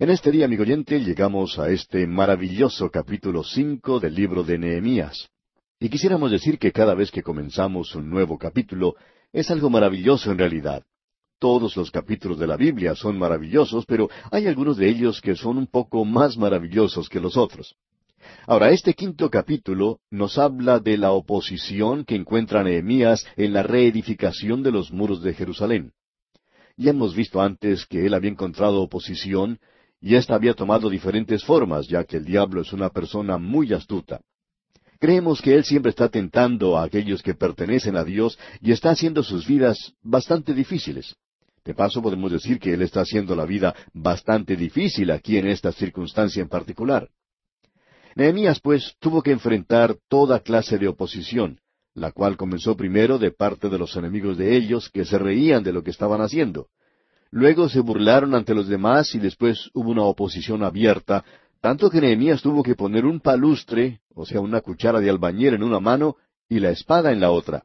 En este día, amigo oyente, llegamos a este maravilloso capítulo cinco del libro de Nehemías. Y quisiéramos decir que cada vez que comenzamos un nuevo capítulo, es algo maravilloso en realidad. Todos los capítulos de la Biblia son maravillosos, pero hay algunos de ellos que son un poco más maravillosos que los otros. Ahora, este quinto capítulo nos habla de la oposición que encuentra Nehemías en la reedificación de los muros de Jerusalén. Ya hemos visto antes que él había encontrado oposición y ésta había tomado diferentes formas, ya que el diablo es una persona muy astuta. Creemos que él siempre está tentando a aquellos que pertenecen a Dios y está haciendo sus vidas bastante difíciles. De paso podemos decir que él está haciendo la vida bastante difícil aquí en esta circunstancia en particular. Nehemías, pues, tuvo que enfrentar toda clase de oposición, la cual comenzó primero de parte de los enemigos de ellos que se reían de lo que estaban haciendo. Luego se burlaron ante los demás y después hubo una oposición abierta, tanto que Nehemías tuvo que poner un palustre, o sea, una cuchara de albañil en una mano y la espada en la otra.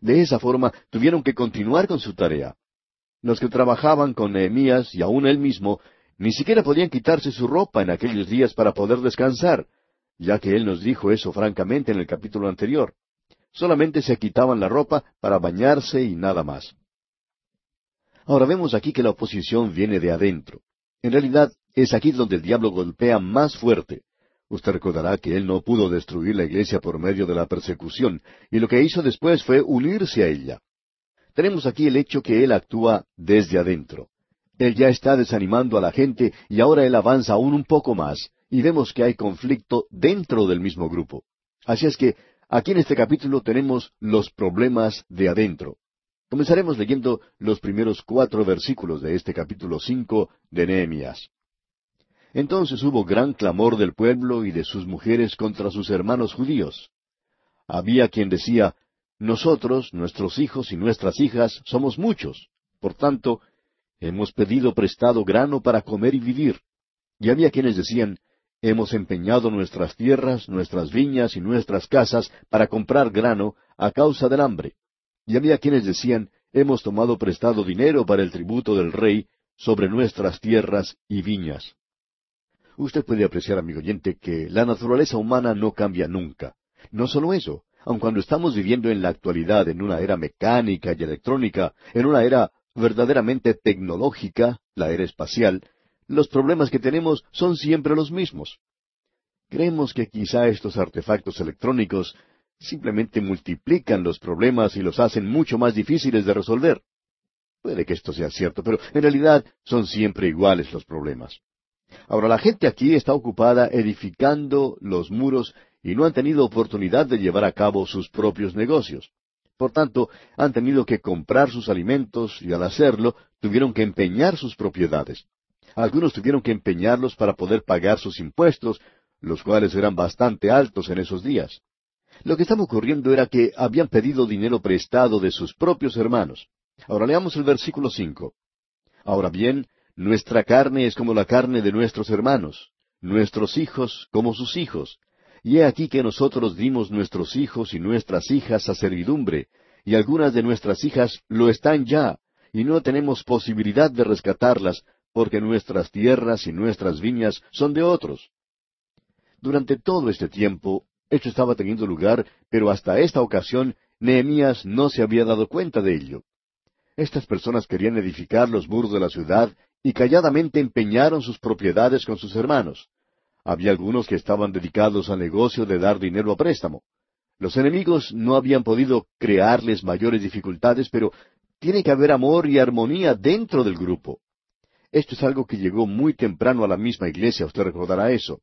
De esa forma tuvieron que continuar con su tarea. Los que trabajaban con Nehemías y aun él mismo ni siquiera podían quitarse su ropa en aquellos días para poder descansar, ya que él nos dijo eso francamente en el capítulo anterior. Solamente se quitaban la ropa para bañarse y nada más. Ahora vemos aquí que la oposición viene de adentro. En realidad es aquí donde el diablo golpea más fuerte. Usted recordará que él no pudo destruir la iglesia por medio de la persecución, y lo que hizo después fue unirse a ella. Tenemos aquí el hecho que él actúa desde adentro. Él ya está desanimando a la gente y ahora él avanza aún un poco más, y vemos que hay conflicto dentro del mismo grupo. Así es que aquí en este capítulo tenemos los problemas de adentro. Comenzaremos leyendo los primeros cuatro versículos de este capítulo cinco de Nehemías. Entonces hubo gran clamor del pueblo y de sus mujeres contra sus hermanos judíos. Había quien decía, Nosotros, nuestros hijos y nuestras hijas, somos muchos. Por tanto, hemos pedido prestado grano para comer y vivir. Y había quienes decían, Hemos empeñado nuestras tierras, nuestras viñas y nuestras casas para comprar grano a causa del hambre. Y había quienes decían, hemos tomado prestado dinero para el tributo del rey sobre nuestras tierras y viñas. Usted puede apreciar, amigo oyente, que la naturaleza humana no cambia nunca. No solo eso, aun cuando estamos viviendo en la actualidad en una era mecánica y electrónica, en una era verdaderamente tecnológica, la era espacial, los problemas que tenemos son siempre los mismos. Creemos que quizá estos artefactos electrónicos simplemente multiplican los problemas y los hacen mucho más difíciles de resolver. Puede que esto sea cierto, pero en realidad son siempre iguales los problemas. Ahora la gente aquí está ocupada edificando los muros y no han tenido oportunidad de llevar a cabo sus propios negocios. Por tanto, han tenido que comprar sus alimentos y al hacerlo tuvieron que empeñar sus propiedades. Algunos tuvieron que empeñarlos para poder pagar sus impuestos, los cuales eran bastante altos en esos días. Lo que estaba ocurriendo era que habían pedido dinero prestado de sus propios hermanos. Ahora leamos el versículo cinco. Ahora bien, nuestra carne es como la carne de nuestros hermanos, nuestros hijos como sus hijos. Y he aquí que nosotros dimos nuestros hijos y nuestras hijas a servidumbre, y algunas de nuestras hijas lo están ya, y no tenemos posibilidad de rescatarlas, porque nuestras tierras y nuestras viñas son de otros. Durante todo este tiempo, esto estaba teniendo lugar, pero hasta esta ocasión Nehemías no se había dado cuenta de ello. Estas personas querían edificar los muros de la ciudad y calladamente empeñaron sus propiedades con sus hermanos. Había algunos que estaban dedicados al negocio de dar dinero a préstamo. Los enemigos no habían podido crearles mayores dificultades, pero tiene que haber amor y armonía dentro del grupo. Esto es algo que llegó muy temprano a la misma iglesia, usted recordará eso.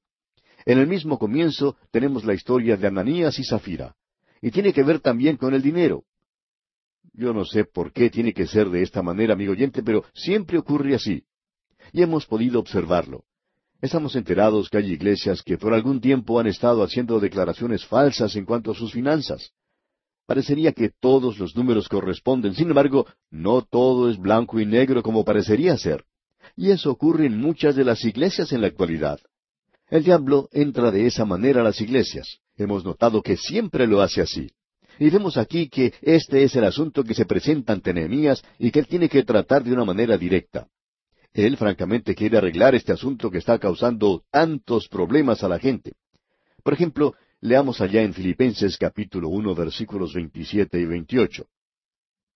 En el mismo comienzo tenemos la historia de Ananías y Zafira, y tiene que ver también con el dinero. Yo no sé por qué tiene que ser de esta manera, amigo oyente, pero siempre ocurre así. Y hemos podido observarlo. Estamos enterados que hay iglesias que por algún tiempo han estado haciendo declaraciones falsas en cuanto a sus finanzas. Parecería que todos los números corresponden, sin embargo, no todo es blanco y negro como parecería ser. Y eso ocurre en muchas de las iglesias en la actualidad. El diablo entra de esa manera a las iglesias. Hemos notado que siempre lo hace así. Y vemos aquí que este es el asunto que se presenta ante Nehemías y que él tiene que tratar de una manera directa. Él francamente quiere arreglar este asunto que está causando tantos problemas a la gente. Por ejemplo, leamos allá en Filipenses capítulo uno versículos veintisiete y veintiocho.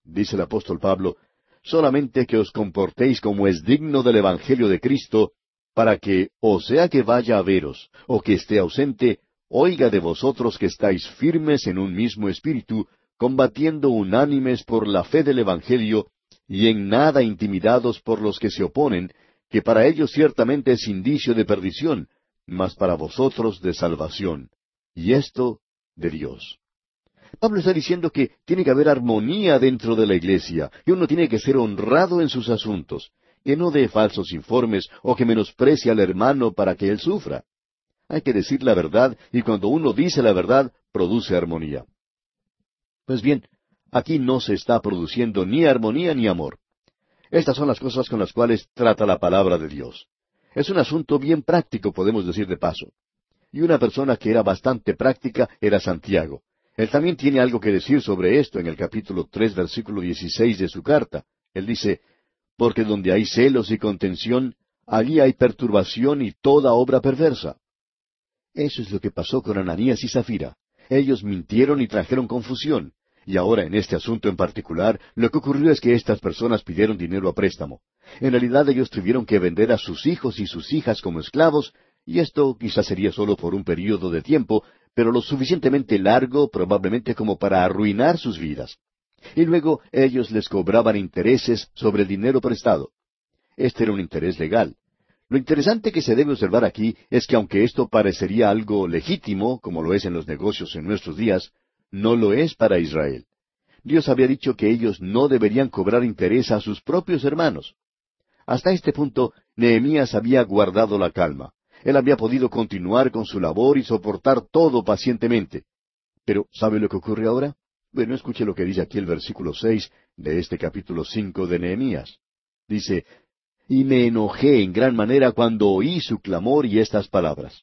Dice el apóstol Pablo, solamente que os comportéis como es digno del Evangelio de Cristo, para que, o sea que vaya a veros, o que esté ausente, oiga de vosotros que estáis firmes en un mismo espíritu, combatiendo unánimes por la fe del Evangelio, y en nada intimidados por los que se oponen, que para ellos ciertamente es indicio de perdición, mas para vosotros de salvación. Y esto de Dios. Pablo está diciendo que tiene que haber armonía dentro de la iglesia, y uno tiene que ser honrado en sus asuntos, que no dé falsos informes o que menosprecie al hermano para que él sufra. Hay que decir la verdad, y cuando uno dice la verdad, produce armonía. Pues bien, aquí no se está produciendo ni armonía ni amor. Estas son las cosas con las cuales trata la palabra de Dios. Es un asunto bien práctico, podemos decir de paso. Y una persona que era bastante práctica era Santiago. Él también tiene algo que decir sobre esto en el capítulo tres, versículo dieciséis de su carta. Él dice, Porque donde hay celos y contención, allí hay perturbación y toda obra perversa. Eso es lo que pasó con Ananías y Zafira. Ellos mintieron y trajeron confusión. Y ahora en este asunto en particular, lo que ocurrió es que estas personas pidieron dinero a préstamo. En realidad ellos tuvieron que vender a sus hijos y sus hijas como esclavos, y esto quizás sería solo por un período de tiempo, pero lo suficientemente largo probablemente como para arruinar sus vidas. Y luego ellos les cobraban intereses sobre el dinero prestado. Este era un interés legal. Lo interesante que se debe observar aquí es que aunque esto parecería algo legítimo, como lo es en los negocios en nuestros días, no lo es para Israel. Dios había dicho que ellos no deberían cobrar interés a sus propios hermanos. Hasta este punto, Nehemías había guardado la calma. Él había podido continuar con su labor y soportar todo pacientemente. Pero, ¿sabe lo que ocurre ahora? Bueno, escuche lo que dice aquí el versículo seis de este capítulo cinco de Nehemías. Dice, Y me enojé en gran manera cuando oí su clamor y estas palabras.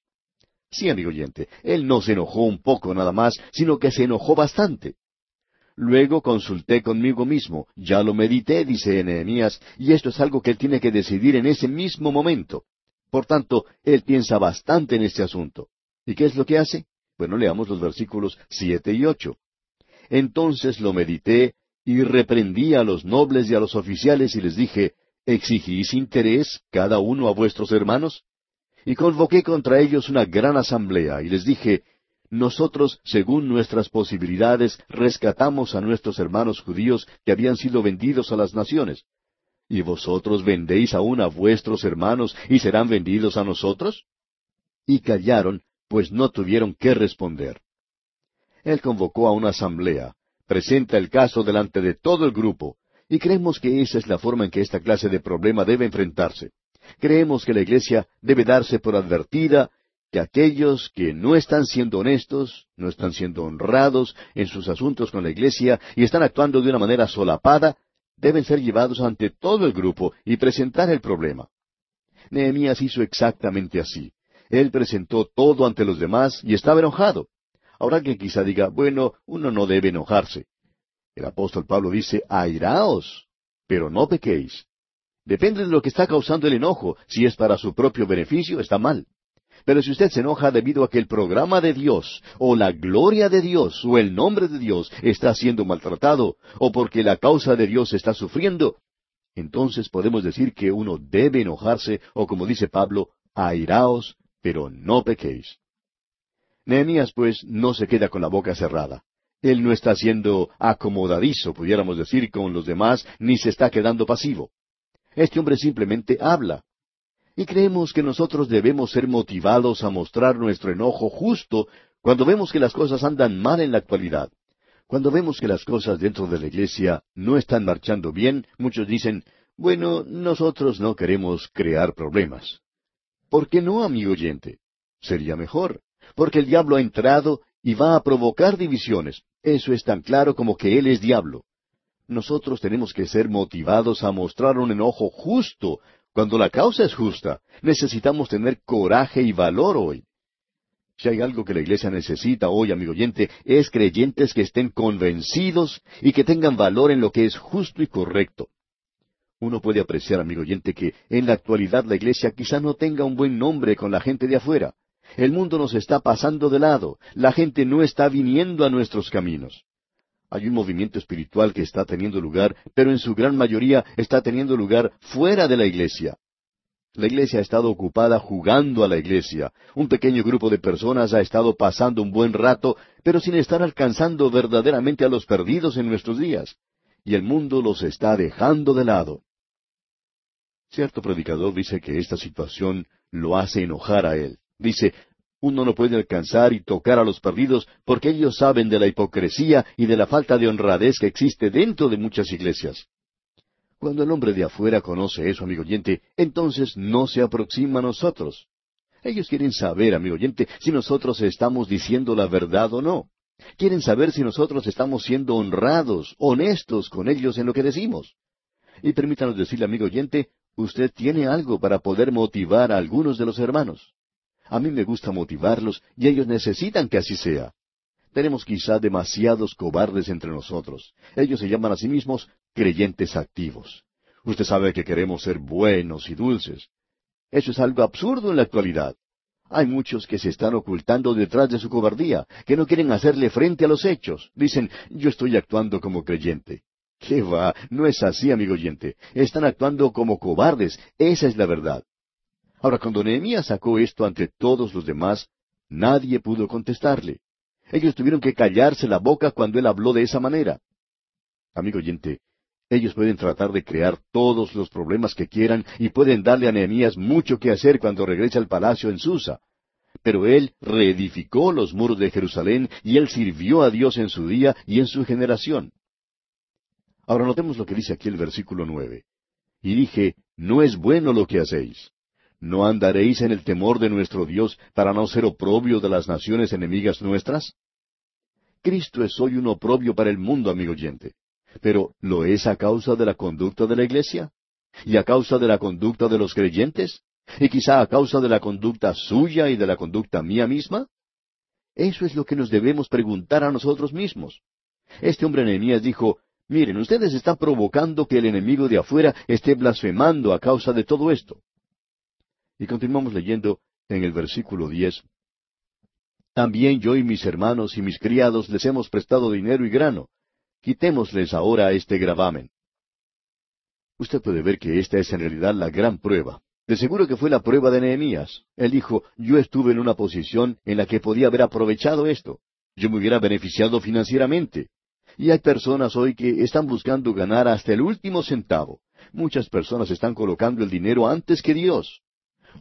Sí, amigo oyente, él no se enojó un poco nada más, sino que se enojó bastante. Luego consulté conmigo mismo, ya lo medité, dice Nehemías, y esto es algo que él tiene que decidir en ese mismo momento. Por tanto, él piensa bastante en este asunto. ¿Y qué es lo que hace? Bueno, leamos los versículos siete y ocho. Entonces lo medité y reprendí a los nobles y a los oficiales y les dije, ¿exigís interés cada uno a vuestros hermanos? Y convoqué contra ellos una gran asamblea y les dije, nosotros, según nuestras posibilidades, rescatamos a nuestros hermanos judíos que habían sido vendidos a las naciones. ¿Y vosotros vendéis aún a vuestros hermanos y serán vendidos a nosotros? Y callaron, pues no tuvieron qué responder. Él convocó a una asamblea, presenta el caso delante de todo el grupo, y creemos que esa es la forma en que esta clase de problema debe enfrentarse. Creemos que la Iglesia debe darse por advertida que aquellos que no están siendo honestos, no están siendo honrados en sus asuntos con la Iglesia y están actuando de una manera solapada, deben ser llevados ante todo el grupo y presentar el problema. Nehemías hizo exactamente así. Él presentó todo ante los demás y estaba enojado. Ahora que quizá diga, bueno, uno no debe enojarse. El apóstol Pablo dice, airaos, pero no pequéis. Depende de lo que está causando el enojo. Si es para su propio beneficio, está mal. Pero si usted se enoja debido a que el programa de Dios, o la gloria de Dios, o el nombre de Dios está siendo maltratado, o porque la causa de Dios está sufriendo, entonces podemos decir que uno debe enojarse, o como dice Pablo, airaos, pero no pequéis. Nehemías, pues, no se queda con la boca cerrada. Él no está siendo acomodadizo, pudiéramos decir, con los demás, ni se está quedando pasivo. Este hombre simplemente habla. Y creemos que nosotros debemos ser motivados a mostrar nuestro enojo justo cuando vemos que las cosas andan mal en la actualidad. Cuando vemos que las cosas dentro de la iglesia no están marchando bien, muchos dicen, bueno, nosotros no queremos crear problemas. ¿Por qué no, amigo oyente? Sería mejor, porque el diablo ha entrado y va a provocar divisiones. Eso es tan claro como que él es diablo. Nosotros tenemos que ser motivados a mostrar un enojo justo cuando la causa es justa, necesitamos tener coraje y valor hoy. Si hay algo que la iglesia necesita hoy, amigo oyente, es creyentes que estén convencidos y que tengan valor en lo que es justo y correcto. Uno puede apreciar, amigo oyente, que en la actualidad la iglesia quizá no tenga un buen nombre con la gente de afuera. El mundo nos está pasando de lado. La gente no está viniendo a nuestros caminos. Hay un movimiento espiritual que está teniendo lugar, pero en su gran mayoría está teniendo lugar fuera de la iglesia. La iglesia ha estado ocupada jugando a la iglesia. Un pequeño grupo de personas ha estado pasando un buen rato, pero sin estar alcanzando verdaderamente a los perdidos en nuestros días. Y el mundo los está dejando de lado. Cierto predicador dice que esta situación lo hace enojar a él. Dice, uno no puede alcanzar y tocar a los perdidos porque ellos saben de la hipocresía y de la falta de honradez que existe dentro de muchas iglesias. Cuando el hombre de afuera conoce eso, amigo oyente, entonces no se aproxima a nosotros. Ellos quieren saber, amigo oyente, si nosotros estamos diciendo la verdad o no. Quieren saber si nosotros estamos siendo honrados, honestos con ellos en lo que decimos. Y permítanos decirle, amigo oyente, usted tiene algo para poder motivar a algunos de los hermanos. A mí me gusta motivarlos y ellos necesitan que así sea. Tenemos quizá demasiados cobardes entre nosotros. Ellos se llaman a sí mismos creyentes activos. Usted sabe que queremos ser buenos y dulces. Eso es algo absurdo en la actualidad. Hay muchos que se están ocultando detrás de su cobardía, que no quieren hacerle frente a los hechos. Dicen, yo estoy actuando como creyente. ¿Qué va? No es así, amigo oyente. Están actuando como cobardes. Esa es la verdad. Ahora, cuando Nehemías sacó esto ante todos los demás, nadie pudo contestarle. Ellos tuvieron que callarse la boca cuando él habló de esa manera. Amigo oyente, ellos pueden tratar de crear todos los problemas que quieran y pueden darle a Nehemías mucho que hacer cuando regrese al palacio en Susa. Pero él reedificó los muros de Jerusalén y él sirvió a Dios en su día y en su generación. Ahora notemos lo que dice aquí el versículo nueve. Y dije, no es bueno lo que hacéis. ¿No andaréis en el temor de nuestro Dios para no ser oprobio de las naciones enemigas nuestras? Cristo es hoy un oprobio para el mundo, amigo oyente. Pero, ¿lo es a causa de la conducta de la iglesia? ¿Y a causa de la conducta de los creyentes? ¿Y quizá a causa de la conducta suya y de la conducta mía misma? Eso es lo que nos debemos preguntar a nosotros mismos. Este hombre Nehemías dijo, miren, ustedes están provocando que el enemigo de afuera esté blasfemando a causa de todo esto. Y continuamos leyendo en el versículo diez. También yo y mis hermanos y mis criados les hemos prestado dinero y grano. Quitémosles ahora este gravamen. Usted puede ver que esta es en realidad la gran prueba. De seguro que fue la prueba de Nehemías. Él dijo, yo estuve en una posición en la que podía haber aprovechado esto. Yo me hubiera beneficiado financieramente. Y hay personas hoy que están buscando ganar hasta el último centavo. Muchas personas están colocando el dinero antes que Dios.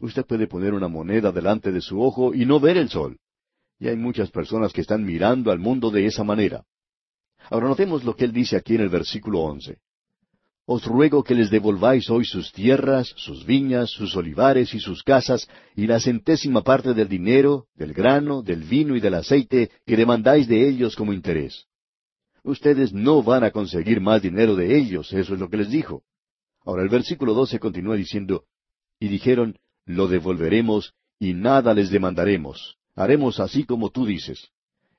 Usted puede poner una moneda delante de su ojo y no ver el sol. Y hay muchas personas que están mirando al mundo de esa manera. Ahora notemos lo que él dice aquí en el versículo once. Os ruego que les devolváis hoy sus tierras, sus viñas, sus olivares y sus casas, y la centésima parte del dinero, del grano, del vino y del aceite que demandáis de ellos como interés. Ustedes no van a conseguir más dinero de ellos, eso es lo que les dijo. Ahora el versículo doce continúa diciendo, y dijeron, lo devolveremos y nada les demandaremos. Haremos así como tú dices.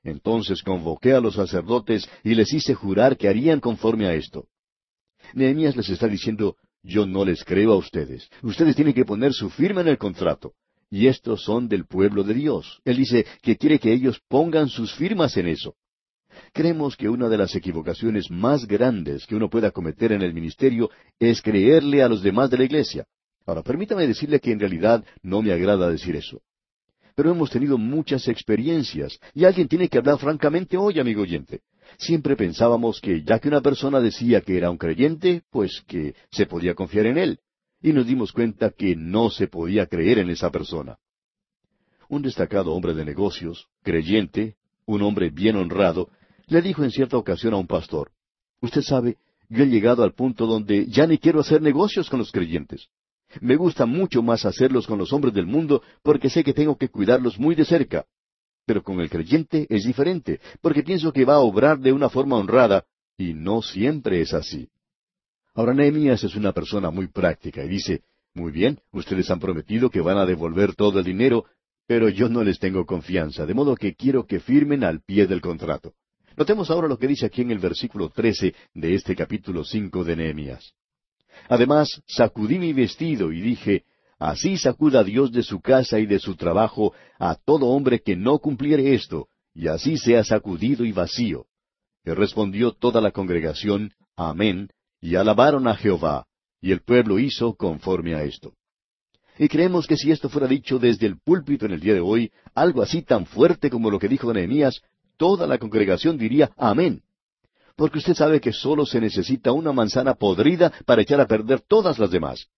Entonces convoqué a los sacerdotes y les hice jurar que harían conforme a esto. Nehemías les está diciendo, yo no les creo a ustedes. Ustedes tienen que poner su firma en el contrato. Y estos son del pueblo de Dios. Él dice que quiere que ellos pongan sus firmas en eso. Creemos que una de las equivocaciones más grandes que uno pueda cometer en el ministerio es creerle a los demás de la iglesia. Ahora, permítame decirle que en realidad no me agrada decir eso. Pero hemos tenido muchas experiencias y alguien tiene que hablar francamente hoy, amigo oyente. Siempre pensábamos que ya que una persona decía que era un creyente, pues que se podía confiar en él. Y nos dimos cuenta que no se podía creer en esa persona. Un destacado hombre de negocios, creyente, un hombre bien honrado, le dijo en cierta ocasión a un pastor, Usted sabe, yo he llegado al punto donde ya ni quiero hacer negocios con los creyentes. Me gusta mucho más hacerlos con los hombres del mundo porque sé que tengo que cuidarlos muy de cerca. Pero con el creyente es diferente, porque pienso que va a obrar de una forma honrada, y no siempre es así. Ahora Nehemías es una persona muy práctica y dice, muy bien, ustedes han prometido que van a devolver todo el dinero, pero yo no les tengo confianza, de modo que quiero que firmen al pie del contrato. Notemos ahora lo que dice aquí en el versículo trece de este capítulo cinco de Nehemías. Además, sacudí mi vestido y dije, Así sacuda Dios de su casa y de su trabajo a todo hombre que no cumpliere esto, y así sea sacudido y vacío. Y respondió toda la congregación, Amén, y alabaron a Jehová, y el pueblo hizo conforme a esto. Y creemos que si esto fuera dicho desde el púlpito en el día de hoy, algo así tan fuerte como lo que dijo Nehemías, toda la congregación diría Amén. Porque usted sabe que solo se necesita una manzana podrida para echar a perder todas las demás.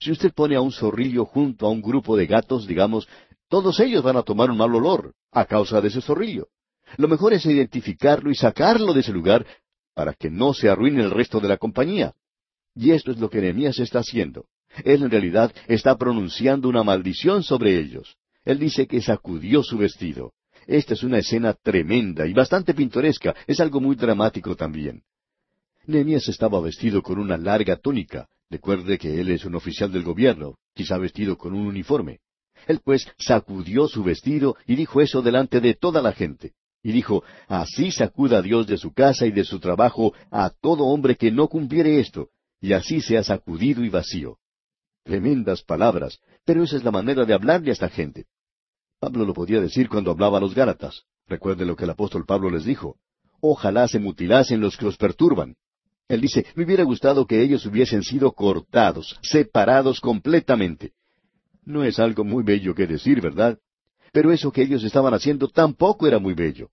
Si usted pone a un zorrillo junto a un grupo de gatos, digamos, todos ellos van a tomar un mal olor a causa de ese zorrillo. Lo mejor es identificarlo y sacarlo de ese lugar para que no se arruine el resto de la compañía. Y esto es lo que Nehemías está haciendo. Él en realidad está pronunciando una maldición sobre ellos. Él dice que sacudió su vestido. Esta es una escena tremenda y bastante pintoresca, es algo muy dramático también. Nehemías estaba vestido con una larga túnica. Recuerde que él es un oficial del gobierno, quizá vestido con un uniforme. Él pues sacudió su vestido y dijo eso delante de toda la gente. Y dijo, Así sacuda Dios de su casa y de su trabajo a todo hombre que no cumpliere esto, y así sea sacudido y vacío. Tremendas palabras, pero esa es la manera de hablarle a esta gente. Pablo lo podía decir cuando hablaba a los Gálatas. Recuerde lo que el apóstol Pablo les dijo. Ojalá se mutilasen los que los perturban. Él dice, me hubiera gustado que ellos hubiesen sido cortados, separados completamente. No es algo muy bello que decir, ¿verdad? Pero eso que ellos estaban haciendo tampoco era muy bello.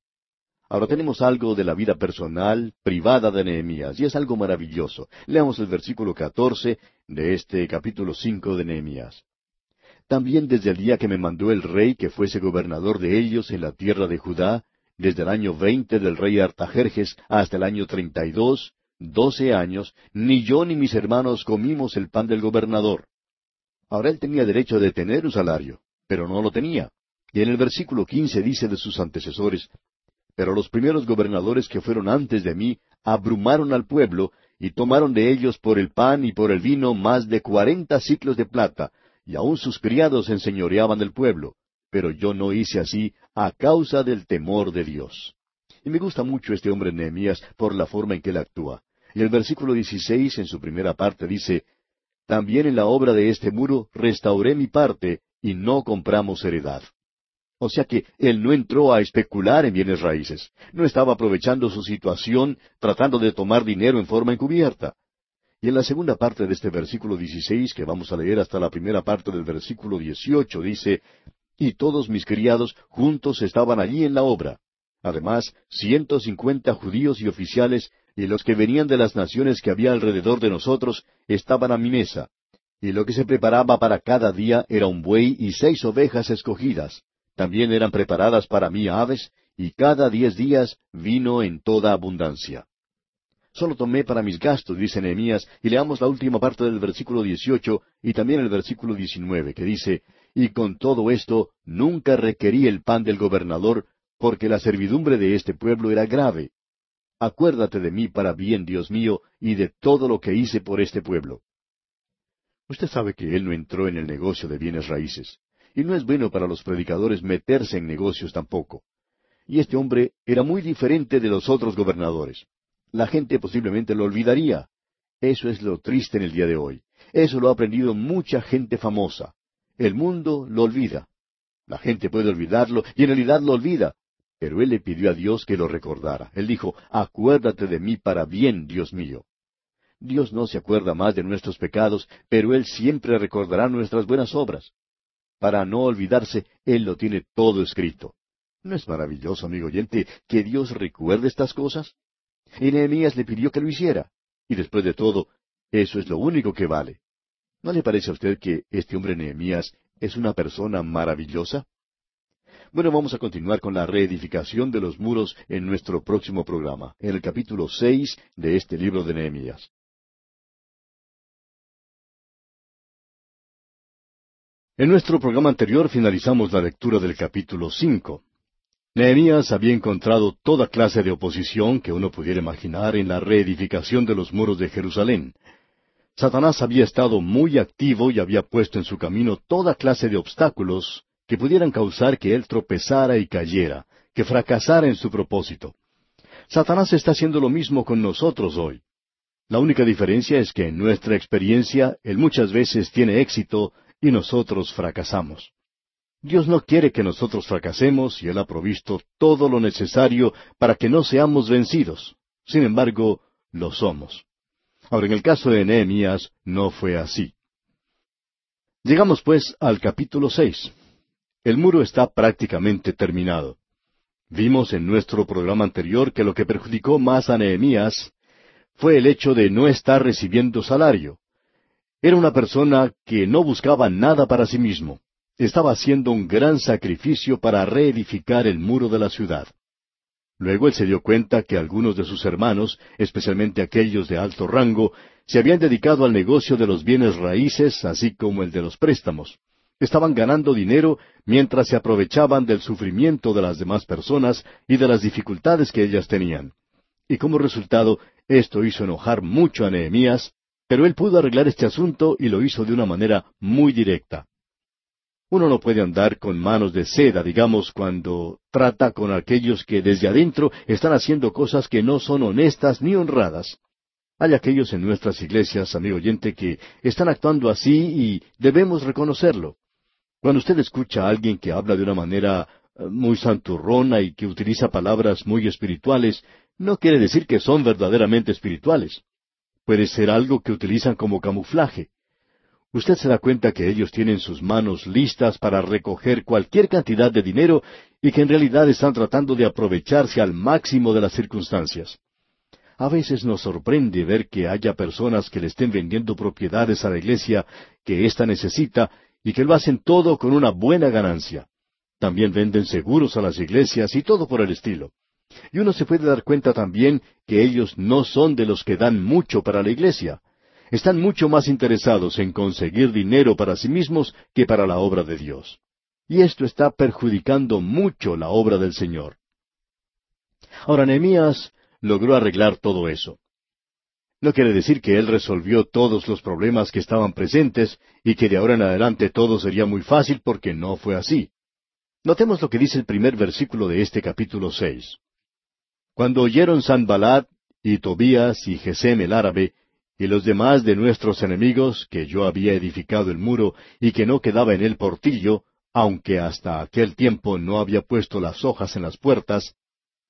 Ahora tenemos algo de la vida personal, privada de Nehemías, y es algo maravilloso. Leamos el versículo catorce de este capítulo cinco de Nehemías. También desde el día que me mandó el rey que fuese gobernador de ellos en la tierra de Judá, desde el año veinte del rey Artajerjes hasta el año treinta y dos, doce años, ni yo ni mis hermanos comimos el pan del gobernador. Ahora él tenía derecho de tener un salario, pero no lo tenía. Y en el versículo quince dice de sus antecesores, pero los primeros gobernadores que fueron antes de mí abrumaron al pueblo y tomaron de ellos por el pan y por el vino más de cuarenta ciclos de plata, y aun sus criados enseñoreaban del pueblo. Pero yo no hice así a causa del temor de Dios. Y me gusta mucho este hombre Nehemías por la forma en que él actúa. Y el versículo 16 en su primera parte dice, También en la obra de este muro restauré mi parte y no compramos heredad. O sea que él no entró a especular en bienes raíces, no estaba aprovechando su situación tratando de tomar dinero en forma encubierta. Y en la segunda parte de este versículo 16, que vamos a leer hasta la primera parte del versículo 18, dice, Y todos mis criados juntos estaban allí en la obra. Además, ciento cincuenta judíos y oficiales, y los que venían de las naciones que había alrededor de nosotros, estaban a mi mesa. Y lo que se preparaba para cada día era un buey y seis ovejas escogidas también eran preparadas para mí aves, y cada diez días vino en toda abundancia. Solo tomé para mis gastos, dice Nehemías, y leamos la última parte del versículo dieciocho y también el versículo diecinueve, que dice, Y con todo esto nunca requerí el pan del gobernador, porque la servidumbre de este pueblo era grave. Acuérdate de mí para bien, Dios mío, y de todo lo que hice por este pueblo. Usted sabe que él no entró en el negocio de bienes raíces. Y no es bueno para los predicadores meterse en negocios tampoco. Y este hombre era muy diferente de los otros gobernadores. La gente posiblemente lo olvidaría. Eso es lo triste en el día de hoy. Eso lo ha aprendido mucha gente famosa. El mundo lo olvida. La gente puede olvidarlo y en realidad lo olvida. Pero él le pidió a Dios que lo recordara. Él dijo, acuérdate de mí para bien, Dios mío. Dios no se acuerda más de nuestros pecados, pero Él siempre recordará nuestras buenas obras para no olvidarse, Él lo tiene todo escrito. ¿No es maravilloso, amigo oyente, que Dios recuerde estas cosas? Y Nehemías le pidió que lo hiciera. Y después de todo, eso es lo único que vale. ¿No le parece a usted que este hombre Nehemías es una persona maravillosa? Bueno, vamos a continuar con la reedificación de los muros en nuestro próximo programa, en el capítulo seis de este libro de Nehemías. En nuestro programa anterior finalizamos la lectura del capítulo cinco. Nehemías había encontrado toda clase de oposición que uno pudiera imaginar en la reedificación de los muros de Jerusalén. Satanás había estado muy activo y había puesto en su camino toda clase de obstáculos que pudieran causar que él tropezara y cayera, que fracasara en su propósito. Satanás está haciendo lo mismo con nosotros hoy. La única diferencia es que en nuestra experiencia Él muchas veces tiene éxito y nosotros fracasamos. Dios no quiere que nosotros fracasemos y Él ha provisto todo lo necesario para que no seamos vencidos. Sin embargo, lo somos. Ahora, en el caso de Nehemías no fue así. Llegamos pues al capítulo seis. El muro está prácticamente terminado. Vimos en nuestro programa anterior que lo que perjudicó más a Nehemías fue el hecho de no estar recibiendo salario. Era una persona que no buscaba nada para sí mismo. Estaba haciendo un gran sacrificio para reedificar el muro de la ciudad. Luego él se dio cuenta que algunos de sus hermanos, especialmente aquellos de alto rango, se habían dedicado al negocio de los bienes raíces, así como el de los préstamos. Estaban ganando dinero mientras se aprovechaban del sufrimiento de las demás personas y de las dificultades que ellas tenían. Y como resultado, esto hizo enojar mucho a Nehemías, pero él pudo arreglar este asunto y lo hizo de una manera muy directa. Uno no puede andar con manos de seda, digamos, cuando trata con aquellos que desde adentro están haciendo cosas que no son honestas ni honradas. Hay aquellos en nuestras iglesias, amigo oyente, que están actuando así y debemos reconocerlo. Cuando usted escucha a alguien que habla de una manera eh, muy santurrona y que utiliza palabras muy espirituales, no quiere decir que son verdaderamente espirituales. Puede ser algo que utilizan como camuflaje. Usted se da cuenta que ellos tienen sus manos listas para recoger cualquier cantidad de dinero y que en realidad están tratando de aprovecharse al máximo de las circunstancias. A veces nos sorprende ver que haya personas que le estén vendiendo propiedades a la iglesia que ésta necesita y que lo hacen todo con una buena ganancia. También venden seguros a las iglesias y todo por el estilo. Y uno se puede dar cuenta también que ellos no son de los que dan mucho para la iglesia. Están mucho más interesados en conseguir dinero para sí mismos que para la obra de Dios. Y esto está perjudicando mucho la obra del Señor. Ahora Nehemías logró arreglar todo eso. No quiere decir que él resolvió todos los problemas que estaban presentes y que de ahora en adelante todo sería muy fácil porque no fue así. Notemos lo que dice el primer versículo de este capítulo seis. Cuando oyeron Sanballat y Tobías y Gesem el árabe y los demás de nuestros enemigos que yo había edificado el muro y que no quedaba en él portillo, aunque hasta aquel tiempo no había puesto las hojas en las puertas.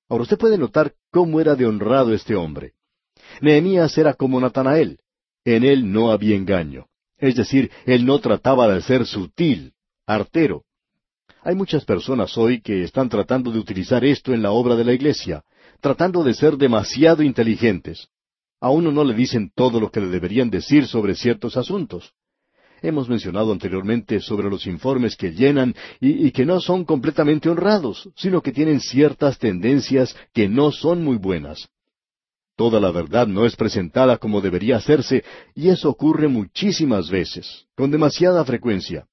Ahora usted puede notar cómo era de honrado este hombre. Nehemías era como Natanael. En él no había engaño. Es decir, él no trataba de ser sutil, artero. Hay muchas personas hoy que están tratando de utilizar esto en la obra de la iglesia tratando de ser demasiado inteligentes. A uno no le dicen todo lo que le deberían decir sobre ciertos asuntos. Hemos mencionado anteriormente sobre los informes que llenan y, que no son completamente honrados, sino que tienen ciertas tendencias que no son muy buenas. Toda la verdad no es presentada como debería hacerse, y eso ocurre muchísimas veces, con demasiada frecuencia.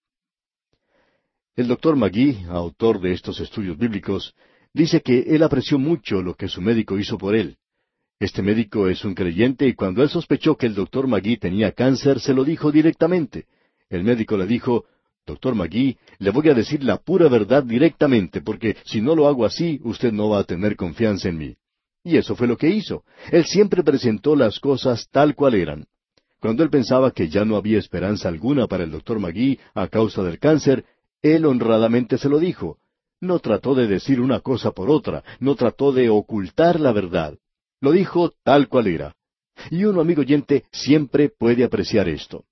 El doctor Magui, autor de estos estudios bíblicos, dice que él apreció mucho lo que su médico hizo por él. Este médico es un creyente y cuando él sospechó que el doctor Magui tenía cáncer, se lo dijo directamente. El médico le dijo, Doctor Magui, le voy a decir la pura verdad directamente, porque si no lo hago así, usted no va a tener confianza en mí. Y eso fue lo que hizo. Él siempre presentó las cosas tal cual eran. Cuando él pensaba que ya no había esperanza alguna para el doctor Magui a causa del cáncer, él honradamente se lo dijo. No trató de decir una cosa por otra, no trató de ocultar la verdad. Lo dijo tal cual era. Y uno, amigo oyente, siempre puede apreciar esto.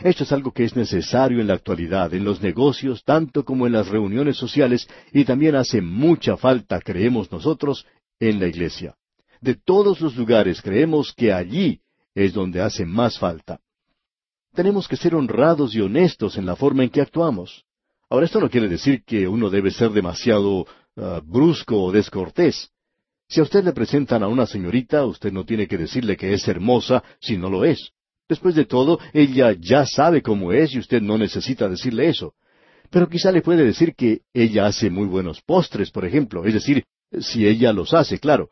Esto es algo que es necesario en la actualidad, en los negocios, tanto como en las reuniones sociales, y también hace mucha falta, creemos nosotros, en la iglesia. De todos los lugares creemos que allí es donde hace más falta. Tenemos que ser honrados y honestos en la forma en que actuamos. Ahora, esto no quiere decir que uno debe ser demasiado ah, brusco o descortés. Si a usted le presentan a una señorita, usted no tiene que decirle que es hermosa si no lo es. Después de todo, ella ya sabe cómo es y usted no necesita decirle eso. Pero quizá le puede decir que ella hace muy buenos postres, por ejemplo, es decir, si ella los hace, claro.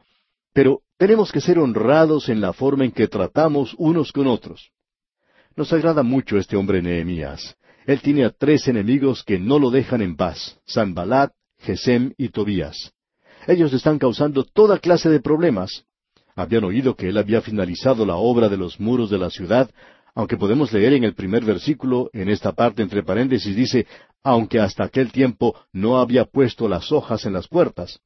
Pero tenemos que ser honrados en la forma en que tratamos unos con otros. Nos agrada mucho este hombre Nehemías. Él tiene a tres enemigos que no lo dejan en paz, Sanbalat, Gesem y Tobías. Ellos están causando toda clase de problemas. habían oído que él había finalizado la obra de los muros de la ciudad, aunque podemos leer en el primer versículo, en esta parte entre paréntesis, dice, aunque hasta aquel tiempo no había puesto las hojas en las puertas.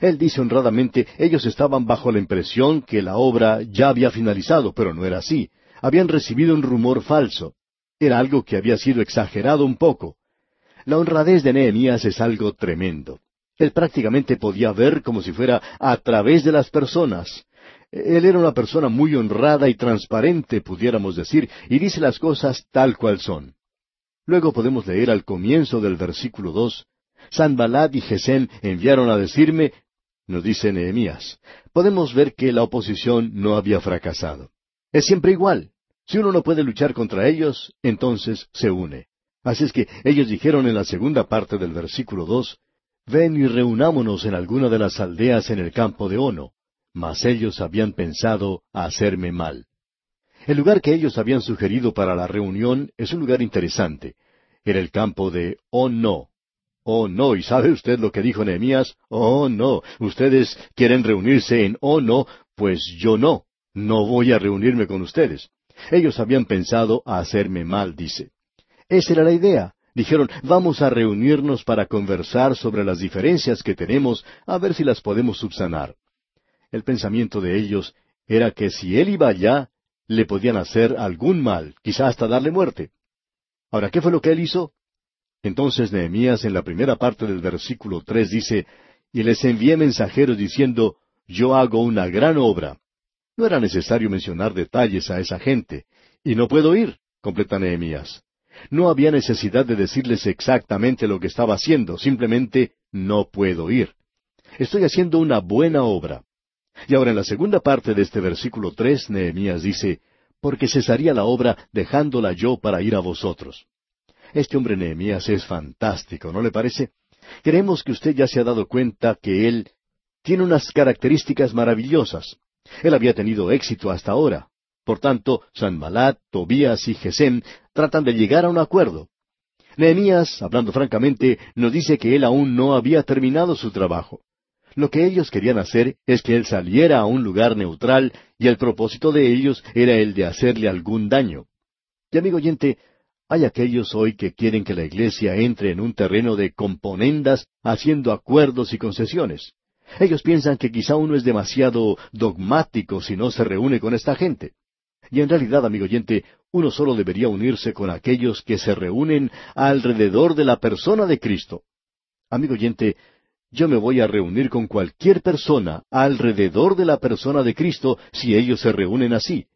Él dice honradamente, ellos estaban bajo la impresión que la obra ya había finalizado, pero no era así. Habían recibido un rumor falso. Era algo que había sido exagerado un poco. La honradez de Nehemías es algo tremendo. Él prácticamente podía ver como si fuera a través de las personas. Él era una persona muy honrada y transparente, pudiéramos decir, y dice las cosas tal cual son. Luego podemos leer al comienzo del versículo dos, Sanballat y Gesem enviaron a decirme, nos dice Nehemías, podemos ver que la oposición no había fracasado. Es siempre igual. Si uno no puede luchar contra ellos, entonces se une. Así es que ellos dijeron en la segunda parte del versículo dos, Ven y reunámonos en alguna de las aldeas en el campo de Ono. Mas ellos habían pensado hacerme mal. El lugar que ellos habían sugerido para la reunión es un lugar interesante. Era el campo de Ono. Oh no, ¿y sabe usted lo que dijo Nehemías? Oh no, ustedes quieren reunirse en Ono, pues yo no. No voy a reunirme con ustedes. Ellos habían pensado hacerme mal, dice. Esa era la idea. Dijeron, vamos a reunirnos para conversar sobre las diferencias que tenemos, a ver si las podemos subsanar. El pensamiento de ellos era que si él iba allá, le podían hacer algún mal, quizá hasta darle muerte. Ahora, ¿qué fue lo que él hizo? Entonces Nehemías en la primera parte del versículo tres dice, y les envié mensajeros diciendo, yo hago una gran obra. No era necesario mencionar detalles a esa gente, y no puedo ir, completa Nehemías. No había necesidad de decirles exactamente lo que estaba haciendo, simplemente no puedo ir. Estoy haciendo una buena obra. Y ahora en la segunda parte de este versículo tres, Nehemías dice, porque cesaría la obra dejándola yo para ir a vosotros. Este hombre Nehemías es fantástico, ¿no le parece? Creemos que usted ya se ha dado cuenta que él tiene unas características maravillosas. Él había tenido éxito hasta ahora. Por tanto, Sanbalat, Tobías y Gesem tratan de llegar a un acuerdo. Nehemías, hablando francamente, nos dice que él aún no había terminado su trabajo. Lo que ellos querían hacer es que él saliera a un lugar neutral y el propósito de ellos era el de hacerle algún daño. Y amigo oyente, hay aquellos hoy que quieren que la iglesia entre en un terreno de componendas haciendo acuerdos y concesiones. Ellos piensan que quizá uno es demasiado dogmático si no se reúne con esta gente. Y en realidad, amigo oyente, uno solo debería unirse con aquellos que se reúnen alrededor de la persona de Cristo. Amigo oyente, yo me voy a reunir con cualquier persona alrededor de la persona de Cristo si ellos se reúnen así.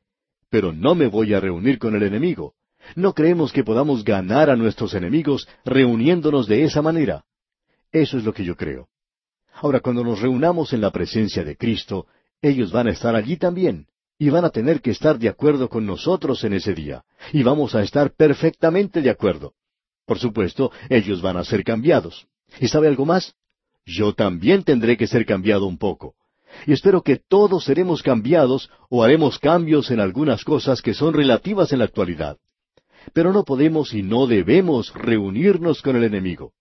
Pero no me voy a reunir con el enemigo. No creemos que podamos ganar a nuestros enemigos reuniéndonos de esa manera. Eso es lo que yo creo. Ahora, cuando nos reunamos en la presencia de Cristo, ellos van a estar allí también y van a tener que estar de acuerdo con nosotros en ese día, y vamos a estar perfectamente de acuerdo. Por supuesto, ellos van a ser cambiados. ¿Y sabe algo más? Yo también tendré que ser cambiado un poco. Y espero que todos seremos cambiados o haremos cambios en algunas cosas que son relativas en la actualidad. Pero no podemos y no debemos reunirnos con el enemigo.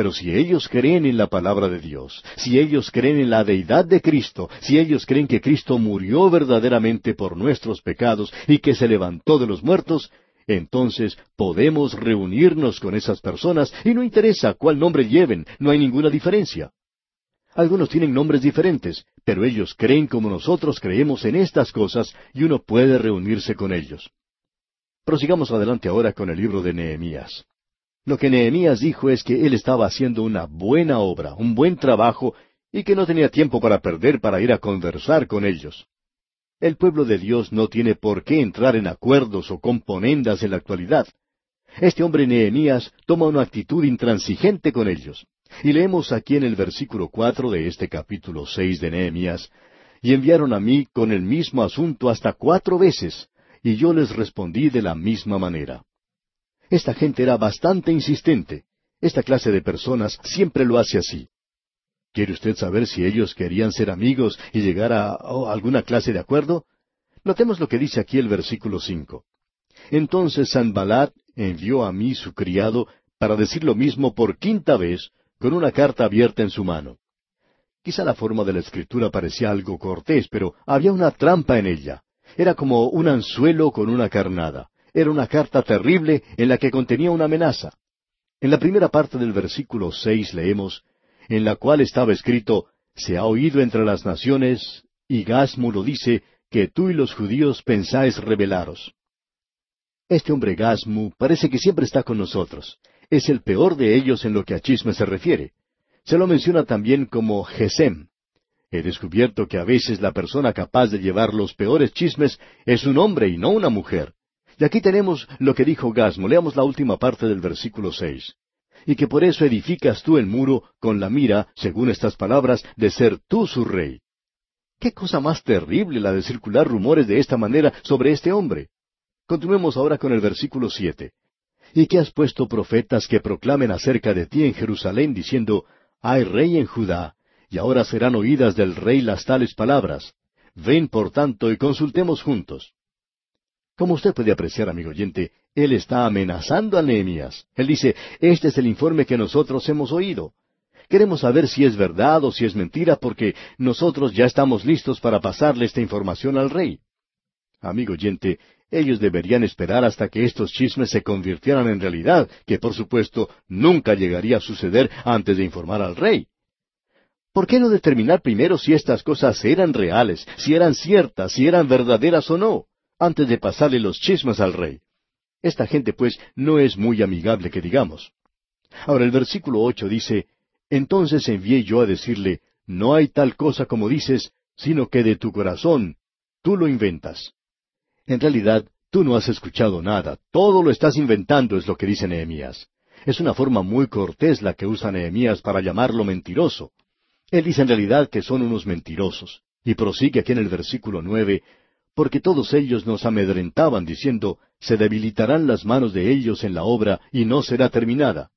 Pero si ellos creen en la palabra de Dios, si ellos creen en la deidad de Cristo, si ellos creen que Cristo murió verdaderamente por nuestros pecados y que se levantó de los muertos, entonces podemos reunirnos con esas personas y no interesa cuál nombre lleven, no hay ninguna diferencia. Algunos tienen nombres diferentes, pero ellos creen como nosotros creemos en estas cosas y uno puede reunirse con ellos. Prosigamos adelante ahora con el libro de Nehemías. Lo que Nehemías dijo es que él estaba haciendo una buena obra, un buen trabajo, y que no tenía tiempo para perder para ir a conversar con ellos. El pueblo de Dios no tiene por qué entrar en acuerdos o componendas en la actualidad. Este hombre Nehemías toma una actitud intransigente con ellos. Y leemos aquí en el versículo cuatro de este capítulo seis de Nehemías, y enviaron a mí con el mismo asunto hasta cuatro veces, y yo les respondí de la misma manera. Esta gente era bastante insistente. Esta clase de personas siempre lo hace así. ¿Quiere usted saber si ellos querían ser amigos y llegar a, alguna clase de acuerdo? Notemos lo que dice aquí el versículo cinco. Entonces Sanbalat envió a mí su criado para decir lo mismo por quinta vez, con una carta abierta en su mano. Quizá la forma de la escritura parecía algo cortés, pero había una trampa en ella. Era como un anzuelo con una carnada. Era una carta terrible en la que contenía una amenaza. En la primera parte del versículo seis leemos, en la cual estaba escrito, Se ha oído entre las naciones, y Gasmu lo dice, que tú y los judíos pensáis rebelaros. Este hombre Gasmu parece que siempre está con nosotros. Es el peor de ellos en lo que a chisme se refiere. Se lo menciona también como Gesem. He descubierto que a veces la persona capaz de llevar los peores chismes es un hombre y no una mujer. Y aquí tenemos lo que dijo Gasmo. Leamos la última parte del versículo seis. Y que por eso edificas tú el muro con la mira, según estas palabras, de ser tú su rey. Qué cosa más terrible la de circular rumores de esta manera sobre este hombre. Continuemos ahora con el versículo siete. Y que has puesto profetas que proclamen acerca de ti en Jerusalén, diciendo, hay rey en Judá, y ahora serán oídas del rey las tales palabras. Ven, por tanto, y consultemos juntos. Como usted puede apreciar, amigo oyente, él está amenazando a Nehemías. Él dice, este es el informe que nosotros hemos oído. Queremos saber si es verdad o si es mentira porque nosotros ya estamos listos para pasarle esta información al rey. Amigo oyente, ellos deberían esperar hasta que estos chismes se convirtieran en realidad, que por supuesto nunca llegaría a suceder antes de informar al rey. ¿Por qué no determinar primero si estas cosas eran reales, si eran ciertas, si eran verdaderas o no, antes de pasarle los chismes al rey? Esta gente, pues, no es muy amigable que digamos. Ahora el versículo ocho dice, Entonces envié yo a decirle, No hay tal cosa como dices, sino que de tu corazón tú lo inventas. En realidad, tú no has escuchado nada, todo lo estás inventando, es lo que dice Nehemías. Es una forma muy cortés la que usa Nehemías para llamarlo mentiroso. Él dice en realidad que son unos mentirosos. Y prosigue aquí en el versículo nueve, porque todos ellos nos amedrentaban diciendo, se debilitarán las manos de ellos en la obra y no será terminada.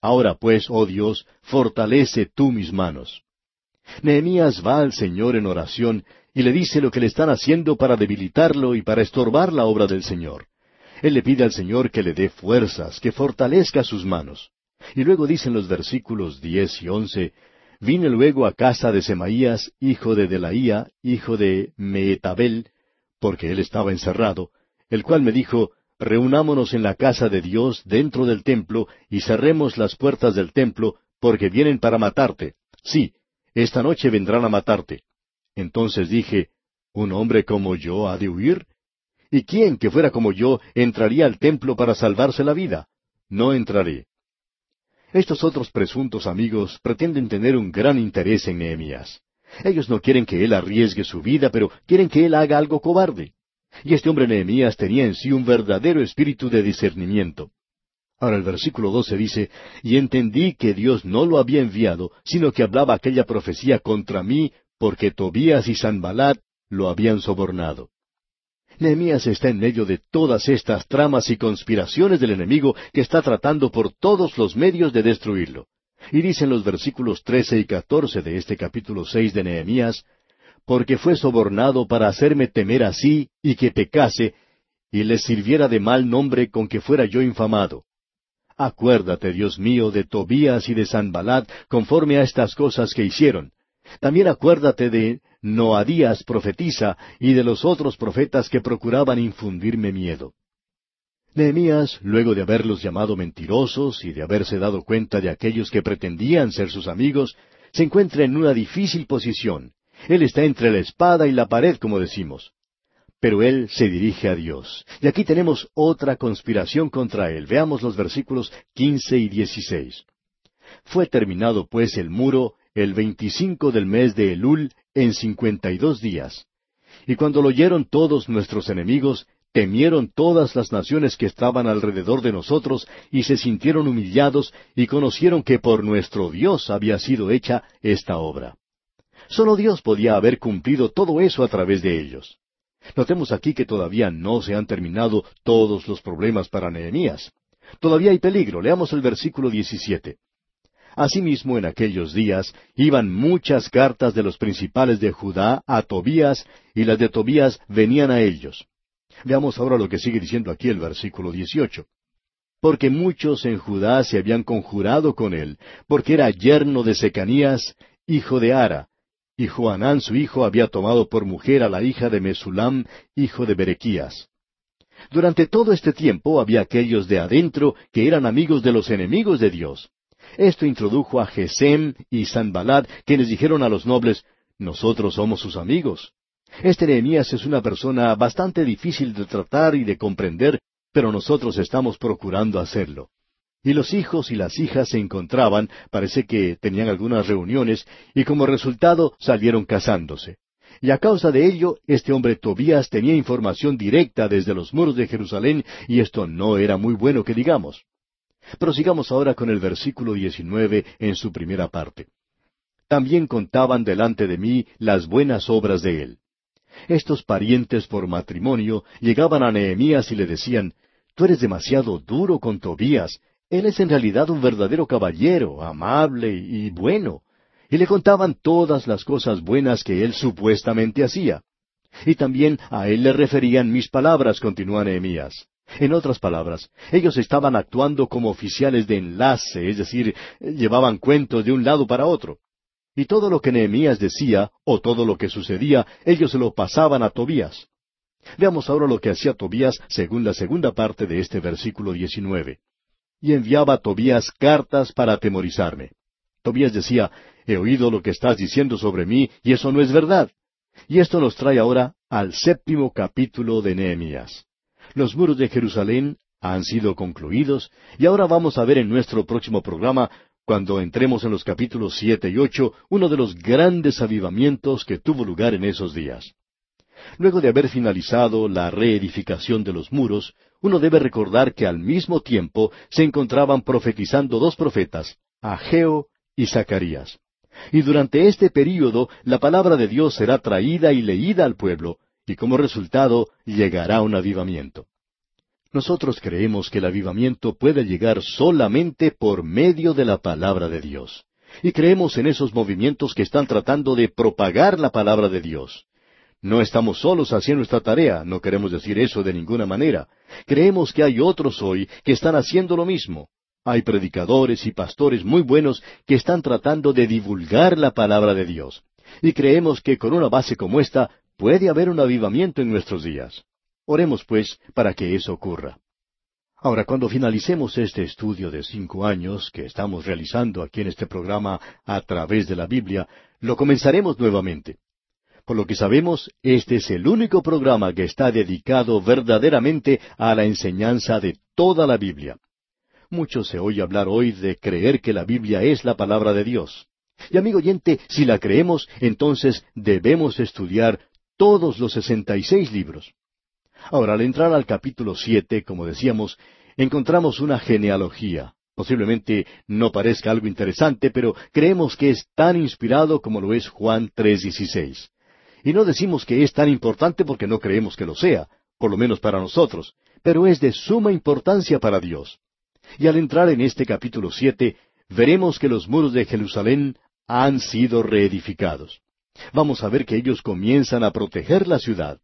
Ahora pues, oh Dios, fortalece tú mis manos. Nehemías va al Señor en oración y le dice lo que le están haciendo para debilitarlo y para estorbar la obra del Señor. Él le pide al Señor que le dé fuerzas, que fortalezca sus manos. Y luego dicen los versículos diez y once, Vine luego a casa de Semaías, hijo de Delaía, hijo de Meetabel, porque él estaba encerrado, el cual me dijo, Reunámonos en la casa de Dios dentro del templo, y cerremos las puertas del templo, porque vienen para matarte. Sí, esta noche vendrán a matarte. Entonces dije, ¿un hombre como yo ha de huir? ¿Y quién que fuera como yo entraría al templo para salvarse la vida? No entraré. Estos otros presuntos amigos pretenden tener un gran interés en Nehemías. Ellos no quieren que él arriesgue su vida, pero quieren que él haga algo cobarde. Y este hombre Nehemías tenía en sí un verdadero espíritu de discernimiento. Ahora el versículo 12 dice, Y entendí que Dios no lo había enviado, sino que hablaba aquella profecía contra mí porque Tobías y Sanbalat lo habían sobornado. Nehemías está en medio de todas estas tramas y conspiraciones del enemigo que está tratando por todos los medios de destruirlo. Y dicen los versículos trece y catorce de este capítulo seis de Nehemías, porque fue sobornado para hacerme temer así y que pecase, y le sirviera de mal nombre con que fuera yo infamado. Acuérdate, Dios mío, de Tobías y de Sanbalat, conforme a estas cosas que hicieron, también acuérdate de Noadías profetiza y de los otros profetas que procuraban infundirme miedo. Nehemías, luego de haberlos llamado mentirosos y de haberse dado cuenta de aquellos que pretendían ser sus amigos, se encuentra en una difícil posición. Él está entre la espada y la pared, como decimos. Pero él se dirige a Dios. Y aquí tenemos otra conspiración contra él. Veamos los versículos quince y dieciséis. Fue terminado pues el muro el veinticinco del mes de Elul en cincuenta y dos días. Y cuando lo oyeron todos nuestros enemigos, temieron todas las naciones que estaban alrededor de nosotros y se sintieron humillados y conocieron que por nuestro Dios había sido hecha esta obra. Solo Dios podía haber cumplido todo eso a través de ellos. Notemos aquí que todavía no se han terminado todos los problemas para Nehemías. Todavía hay peligro. Leamos el versículo 17. Asimismo, en aquellos días iban muchas cartas de los principales de Judá a Tobías, y las de Tobías venían a ellos. Veamos ahora lo que sigue diciendo aquí el versículo 18. Porque muchos en Judá se habían conjurado con él, porque era yerno de Secanías, hijo de Ara, y Joanán su hijo había tomado por mujer a la hija de Mesulam, hijo de Berequías. Durante todo este tiempo había aquellos de adentro que eran amigos de los enemigos de Dios. Esto introdujo a Gesem y Sanbalad, quienes dijeron a los nobles, Nosotros somos sus amigos. Este Nehemías es una persona bastante difícil de tratar y de comprender, pero nosotros estamos procurando hacerlo. Y los hijos y las hijas se encontraban, parece que tenían algunas reuniones, y como resultado salieron casándose. Y a causa de ello, este hombre Tobías tenía información directa desde los muros de Jerusalén, y esto no era muy bueno que digamos. Prosigamos ahora con el versículo 19 en su primera parte. También contaban delante de mí las buenas obras de él. Estos parientes por matrimonio llegaban a Nehemías y le decían, Tú eres demasiado duro con Tobías. Él es en realidad un verdadero caballero, amable y bueno. Y le contaban todas las cosas buenas que él supuestamente hacía. Y también a él le referían mis palabras, continúa Nehemías. En otras palabras, ellos estaban actuando como oficiales de enlace, es decir, llevaban cuentos de un lado para otro. Y todo lo que Nehemías decía, o todo lo que sucedía, ellos se lo pasaban a Tobías. Veamos ahora lo que hacía Tobías según la segunda parte de este versículo 19. Y enviaba a Tobías cartas para atemorizarme. Tobías decía, he oído lo que estás diciendo sobre mí, y eso no es verdad. Y esto nos trae ahora al séptimo capítulo de Nehemías. Los muros de Jerusalén han sido concluidos, y ahora vamos a ver en nuestro próximo programa cuando entremos en los capítulos siete y ocho, uno de los grandes avivamientos que tuvo lugar en esos días. Luego de haber finalizado la reedificación de los muros, uno debe recordar que al mismo tiempo se encontraban profetizando dos profetas, Ageo y Zacarías. Y durante este período la palabra de Dios será traída y leída al pueblo, y como resultado llegará un avivamiento. Nosotros creemos que el avivamiento puede llegar solamente por medio de la palabra de Dios. Y creemos en esos movimientos que están tratando de propagar la palabra de Dios. No estamos solos haciendo esta tarea, no queremos decir eso de ninguna manera. Creemos que hay otros hoy que están haciendo lo mismo. Hay predicadores y pastores muy buenos que están tratando de divulgar la palabra de Dios. Y creemos que con una base como esta puede haber un avivamiento en nuestros días. Oremos, pues, para que eso ocurra. Ahora, cuando finalicemos este estudio de cinco años que estamos realizando aquí en este programa a través de la Biblia, lo comenzaremos nuevamente. Por lo que sabemos, este es el único programa que está dedicado verdaderamente a la enseñanza de toda la Biblia. Mucho se oye hablar hoy de creer que la Biblia es la palabra de Dios. Y amigo oyente, si la creemos, entonces debemos estudiar todos los sesenta y seis libros. Ahora, al entrar al capítulo siete, como decíamos, encontramos una genealogía. Posiblemente no parezca algo interesante, pero creemos que es tan inspirado como lo es Juan 3.16. Y no decimos que es tan importante porque no creemos que lo sea, por lo menos para nosotros, pero es de suma importancia para Dios. Y al entrar en este capítulo siete, veremos que los muros de Jerusalén han sido reedificados. Vamos a ver que ellos comienzan a proteger la ciudad.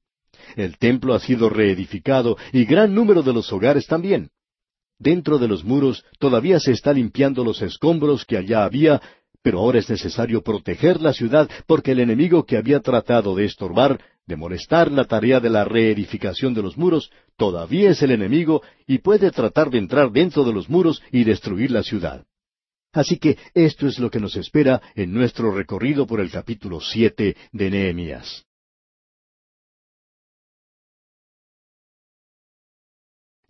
El templo ha sido reedificado y gran número de los hogares también. Dentro de los muros todavía se está limpiando los escombros que allá había, pero ahora es necesario proteger la ciudad porque el enemigo que había tratado de estorbar, de molestar la tarea de la reedificación de los muros, todavía es el enemigo y puede tratar de entrar dentro de los muros y destruir la ciudad. Así que esto es lo que nos espera en nuestro recorrido por el capítulo siete de Nehemías.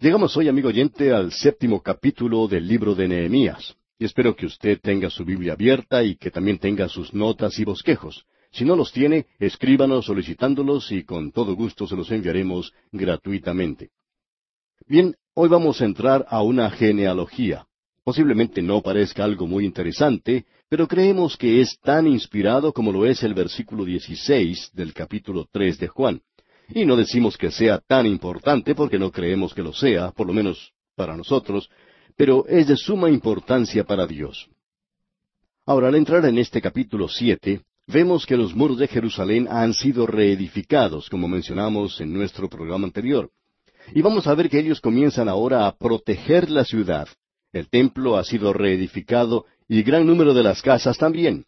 Llegamos hoy, amigo oyente, al séptimo capítulo del libro de Nehemías. Y espero que usted tenga su Biblia abierta y que también tenga sus notas y bosquejos. Si no los tiene, escríbanos solicitándolos y con todo gusto se los enviaremos gratuitamente. Bien, hoy vamos a entrar a una genealogía. Posiblemente no parezca algo muy interesante, pero creemos que es tan inspirado como lo es el versículo 16 del capítulo 3 de Juan. Y no decimos que sea tan importante porque no creemos que lo sea, por lo menos para nosotros, pero es de suma importancia para Dios. Ahora, al entrar en este capítulo siete, vemos que los muros de Jerusalén han sido reedificados, como mencionamos en nuestro programa anterior. Y vamos a ver que ellos comienzan ahora a proteger la ciudad. El templo ha sido reedificado y gran número de las casas también.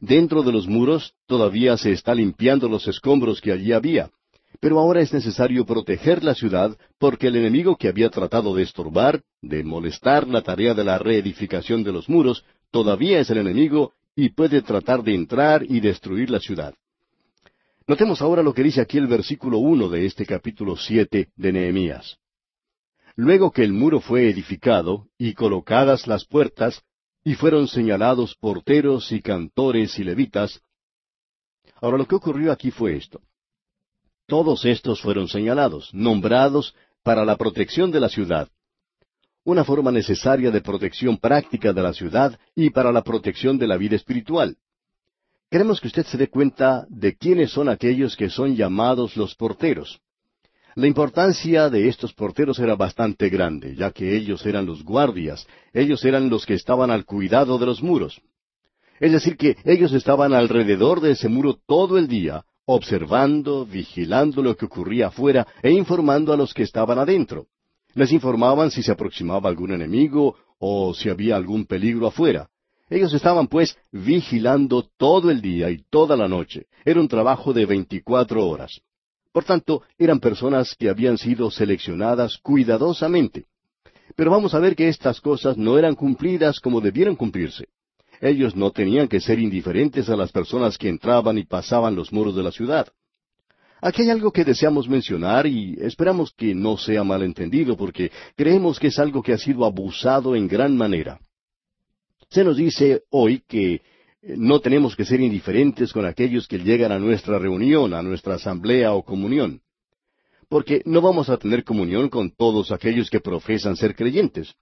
Dentro de los muros todavía se está limpiando los escombros que allí había. Pero ahora es necesario proteger la ciudad porque el enemigo que había tratado de estorbar, de molestar la tarea de la reedificación de los muros, todavía es el enemigo y puede tratar de entrar y destruir la ciudad. Notemos ahora lo que dice aquí el versículo uno de este capítulo siete de Nehemías. Luego que el muro fue edificado y colocadas las puertas, y fueron señalados porteros y cantores y levitas. Ahora lo que ocurrió aquí fue esto. Todos estos fueron señalados, nombrados para la protección de la ciudad. Una forma necesaria de protección práctica de la ciudad y para la protección de la vida espiritual. Queremos que usted se dé cuenta de quiénes son aquellos que son llamados los porteros. La importancia de estos porteros era bastante grande, ya que ellos eran los guardias, ellos eran los que estaban al cuidado de los muros. Es decir, que ellos estaban alrededor de ese muro todo el día, observando, vigilando lo que ocurría afuera e informando a los que estaban adentro. Les informaban si se aproximaba algún enemigo o si había algún peligro afuera. Ellos estaban, pues, vigilando todo el día y toda la noche. Era un trabajo de veinticuatro horas. Por tanto, eran personas que habían sido seleccionadas cuidadosamente. Pero vamos a ver que estas cosas no eran cumplidas como debieran cumplirse. Ellos no tenían que ser indiferentes a las personas que entraban y pasaban los muros de la ciudad. Aquí hay algo que deseamos mencionar y esperamos que no sea malentendido porque creemos que es algo que ha sido abusado en gran manera. Se nos dice hoy que no tenemos que ser indiferentes con aquellos que llegan a nuestra reunión, a nuestra asamblea o comunión. Porque no vamos a tener comunión con todos aquellos que profesan ser creyentes.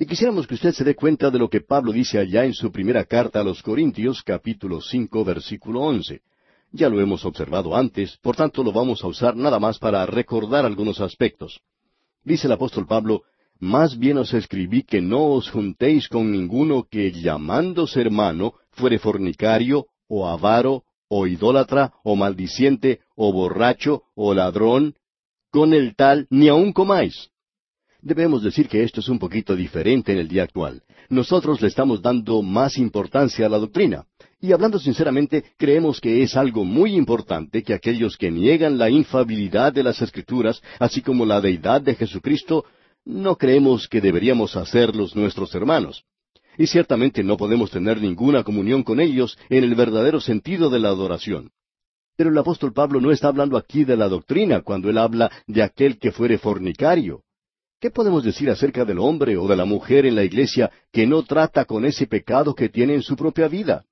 Y quisiéramos que usted se dé cuenta de lo que Pablo dice allá en su primera carta a los Corintios, capítulo cinco, versículo once. Ya lo hemos observado antes, por tanto lo vamos a usar nada más para recordar algunos aspectos. Dice el apóstol Pablo, Más bien os escribí que no os juntéis con ninguno que llamándose hermano fuere fornicario, o avaro, o idólatra, o maldiciente, o borracho, o ladrón, con el tal ni aun comáis. Debemos decir que esto es un poquito diferente en el día actual. Nosotros le estamos dando más importancia a la doctrina. Y hablando sinceramente, creemos que es algo muy importante que aquellos que niegan la infabilidad de las Escrituras, así como la deidad de Jesucristo, no creemos que deberíamos hacerlos nuestros hermanos y ciertamente no podemos tener ninguna comunión con ellos en el verdadero sentido de la adoración. Pero el apóstol Pablo no está hablando aquí de la doctrina cuando él habla de aquel que fuere fornicario. ¿Qué podemos decir acerca del hombre o de la mujer en la iglesia que no trata con ese pecado que tiene en su propia vida?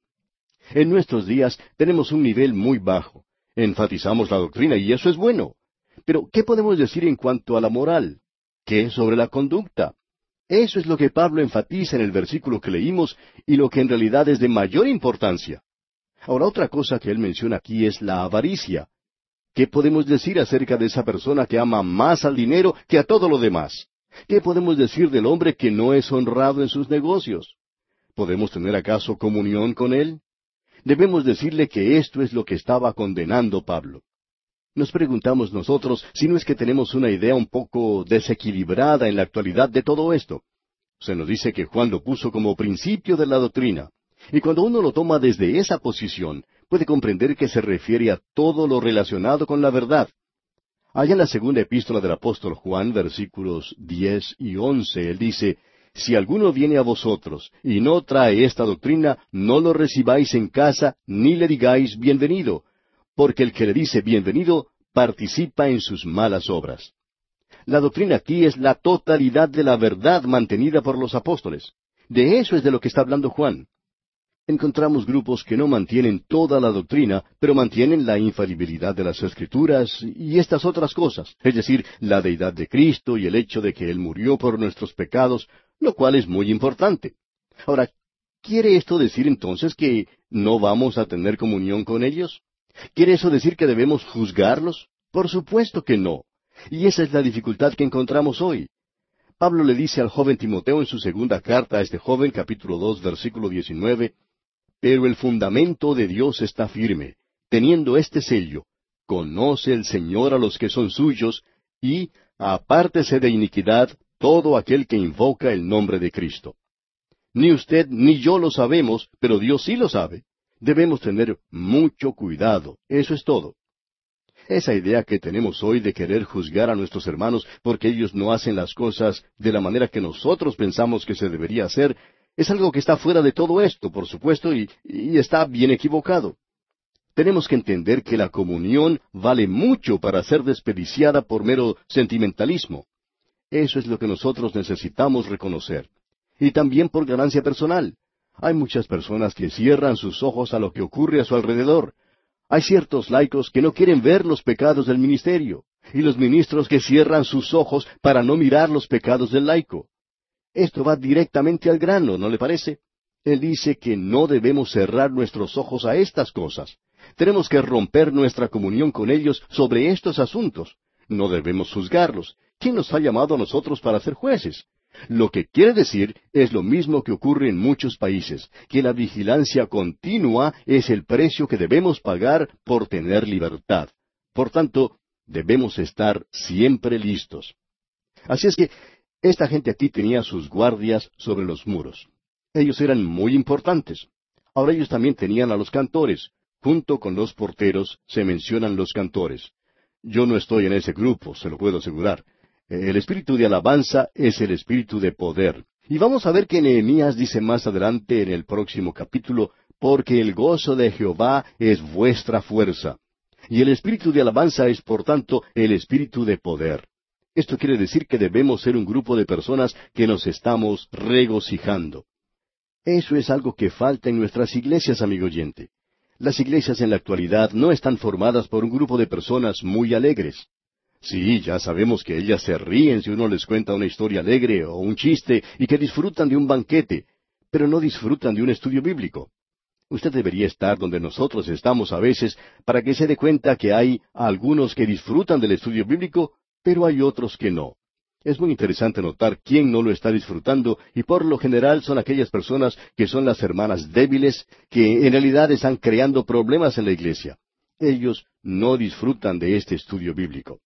En nuestros días tenemos un nivel muy bajo. Enfatizamos la doctrina y eso es bueno. Pero, ¿qué podemos decir en cuanto a la moral? ¿Qué sobre la conducta? Eso es lo que Pablo enfatiza en el versículo que leímos y lo que en realidad es de mayor importancia. Ahora, otra cosa que él menciona aquí es la avaricia. ¿Qué podemos decir acerca de esa persona que ama más al dinero que a todo lo demás? ¿Qué podemos decir del hombre que no es honrado en sus negocios? ¿Podemos tener acaso comunión con él? Debemos decirle que esto es lo que estaba condenando Pablo. Nos preguntamos nosotros si no es que tenemos una idea un poco desequilibrada en la actualidad de todo esto. Se nos dice que Juan lo puso como principio de la doctrina. Y cuando uno lo toma desde esa posición, puede comprender que se refiere a todo lo relacionado con la verdad. Allá en la segunda epístola del apóstol Juan, versículos diez y once, él dice, Si alguno viene a vosotros y no trae esta doctrina, no lo recibáis en casa, ni le digáis bienvenido, porque el que le dice bienvenido participa en sus malas obras. La doctrina aquí es la totalidad de la verdad mantenida por los apóstoles. De eso es de lo que está hablando Juan. Encontramos grupos que no mantienen toda la doctrina, pero mantienen la infalibilidad de las escrituras y estas otras cosas, es decir, la deidad de Cristo y el hecho de que Él murió por nuestros pecados, lo cual es muy importante. Ahora, ¿quiere esto decir entonces que no vamos a tener comunión con ellos? ¿Quiere eso decir que debemos juzgarlos? Por supuesto que no. Y esa es la dificultad que encontramos hoy. Pablo le dice al joven Timoteo en su segunda carta a este joven, capítulo dos, versículo diecinueve, Pero el fundamento de Dios está firme, teniendo este sello, conoce el Señor a los que son suyos, y apártese de iniquidad todo aquel que invoca el nombre de Cristo. Ni usted ni yo lo sabemos, pero Dios sí lo sabe. Debemos tener mucho cuidado, eso es todo. Esa idea que tenemos hoy de querer juzgar a nuestros hermanos porque ellos no hacen las cosas de la manera que nosotros pensamos que se debería hacer, es algo que está fuera de todo esto, por supuesto, y, está bien equivocado. Tenemos que entender que la comunión vale mucho para ser desperdiciada por mero sentimentalismo. Eso es lo que nosotros necesitamos reconocer. Y también por ganancia personal. Hay muchas personas que cierran sus ojos a lo que ocurre a su alrededor. Hay ciertos laicos que no quieren ver los pecados del ministerio, y los ministros que cierran sus ojos para no mirar los pecados del laico. Esto va directamente al grano, ¿no le parece? Él dice que no debemos cerrar nuestros ojos a estas cosas. Tenemos que romper nuestra comunión con ellos sobre estos asuntos. No debemos juzgarlos. ¿Quién nos ha llamado a nosotros para ser jueces? Lo que quiere decir es lo mismo que ocurre en muchos países, que la vigilancia continua es el precio que debemos pagar por tener libertad. Por tanto, debemos estar siempre listos. Así es que esta gente aquí tenía sus guardias sobre los muros. Ellos eran muy importantes. Ahora ellos también tenían a los cantores. Junto con los porteros se mencionan los cantores. Yo no estoy en ese grupo, se lo puedo asegurar. El espíritu de alabanza es el espíritu de poder. Y vamos a ver que Nehemías dice más adelante en el próximo capítulo, porque el gozo de Jehová es vuestra fuerza. Y el espíritu de alabanza es, por tanto, el espíritu de poder. Esto quiere decir que debemos ser un grupo de personas que nos estamos regocijando. Eso es algo que falta en nuestras iglesias, amigo oyente. Las iglesias en la actualidad no están formadas por un grupo de personas muy alegres. Sí, ya sabemos que ellas se ríen si uno les cuenta una historia alegre o un chiste y que disfrutan de un banquete, pero no disfrutan de un estudio bíblico. Usted debería estar donde nosotros estamos a veces para que se dé cuenta que hay algunos que disfrutan del estudio bíblico, pero hay otros que no. Es muy interesante notar quién no lo está disfrutando y por lo general son aquellas personas que son las hermanas débiles que en realidad están creando problemas en la iglesia. Ellos no disfrutan de este estudio bíblico.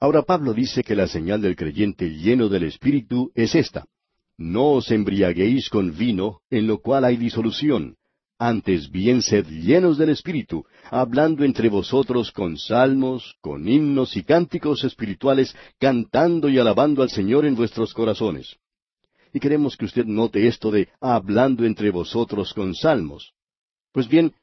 Ahora Pablo dice que la señal del creyente lleno del Espíritu es esta. No os embriaguéis con vino, en lo cual hay disolución, antes bien sed llenos del Espíritu, hablando entre vosotros con salmos, con himnos y cánticos espirituales, cantando y alabando al Señor en vuestros corazones. Y queremos que usted note esto de hablando entre vosotros con salmos. Pues bien,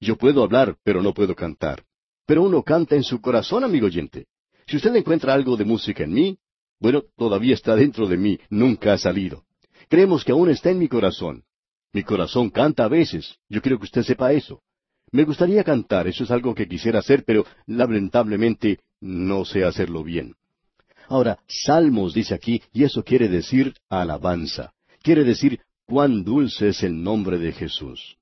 yo puedo hablar, pero no puedo cantar. Pero uno canta en su corazón, amigo oyente. Si usted encuentra algo de música en mí, bueno, todavía está dentro de mí, nunca ha salido. Creemos que aún está en mi corazón. Mi corazón canta a veces. Yo quiero que usted sepa eso. Me gustaría cantar, eso es algo que quisiera hacer, pero lamentablemente no sé hacerlo bien. Ahora, salmos dice aquí, y eso quiere decir alabanza. Quiere decir cuán dulce es el nombre de Jesús.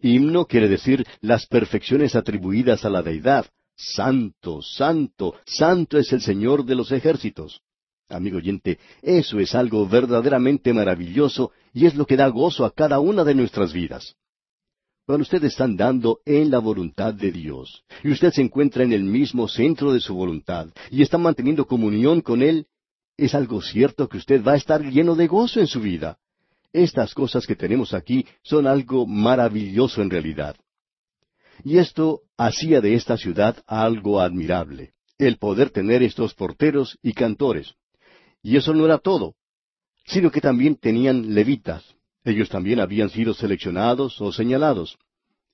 Himno quiere decir las perfecciones atribuidas a la deidad. Santo, santo, santo es el Señor de los ejércitos. Amigo oyente, eso es algo verdaderamente maravilloso y es lo que da gozo a cada una de nuestras vidas. Cuando ustedes están dando en la voluntad de Dios y usted se encuentra en el mismo centro de su voluntad y está manteniendo comunión con Él, es algo cierto que usted va a estar lleno de gozo en su vida. Estas cosas que tenemos aquí son algo maravilloso en realidad. Y esto hacía de esta ciudad algo admirable, el poder tener estos porteros y cantores. Y eso no era todo, sino que también tenían levitas. Ellos también habían sido seleccionados o señalados.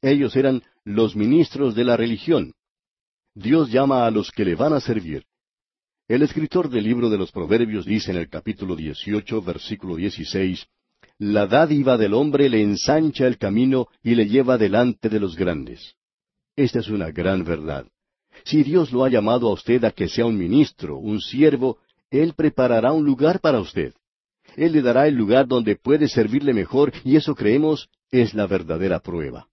Ellos eran los ministros de la religión. Dios llama a los que le van a servir. El escritor del libro de los Proverbios dice en el capítulo 18, versículo 16, La dádiva del hombre le ensancha el camino y le lleva delante de los grandes. Esta es una gran verdad. Si Dios lo ha llamado a usted a que sea un ministro, un siervo, él preparará un lugar para usted. Él le dará el lugar donde puede servirle mejor y eso creemos es la verdadera prueba.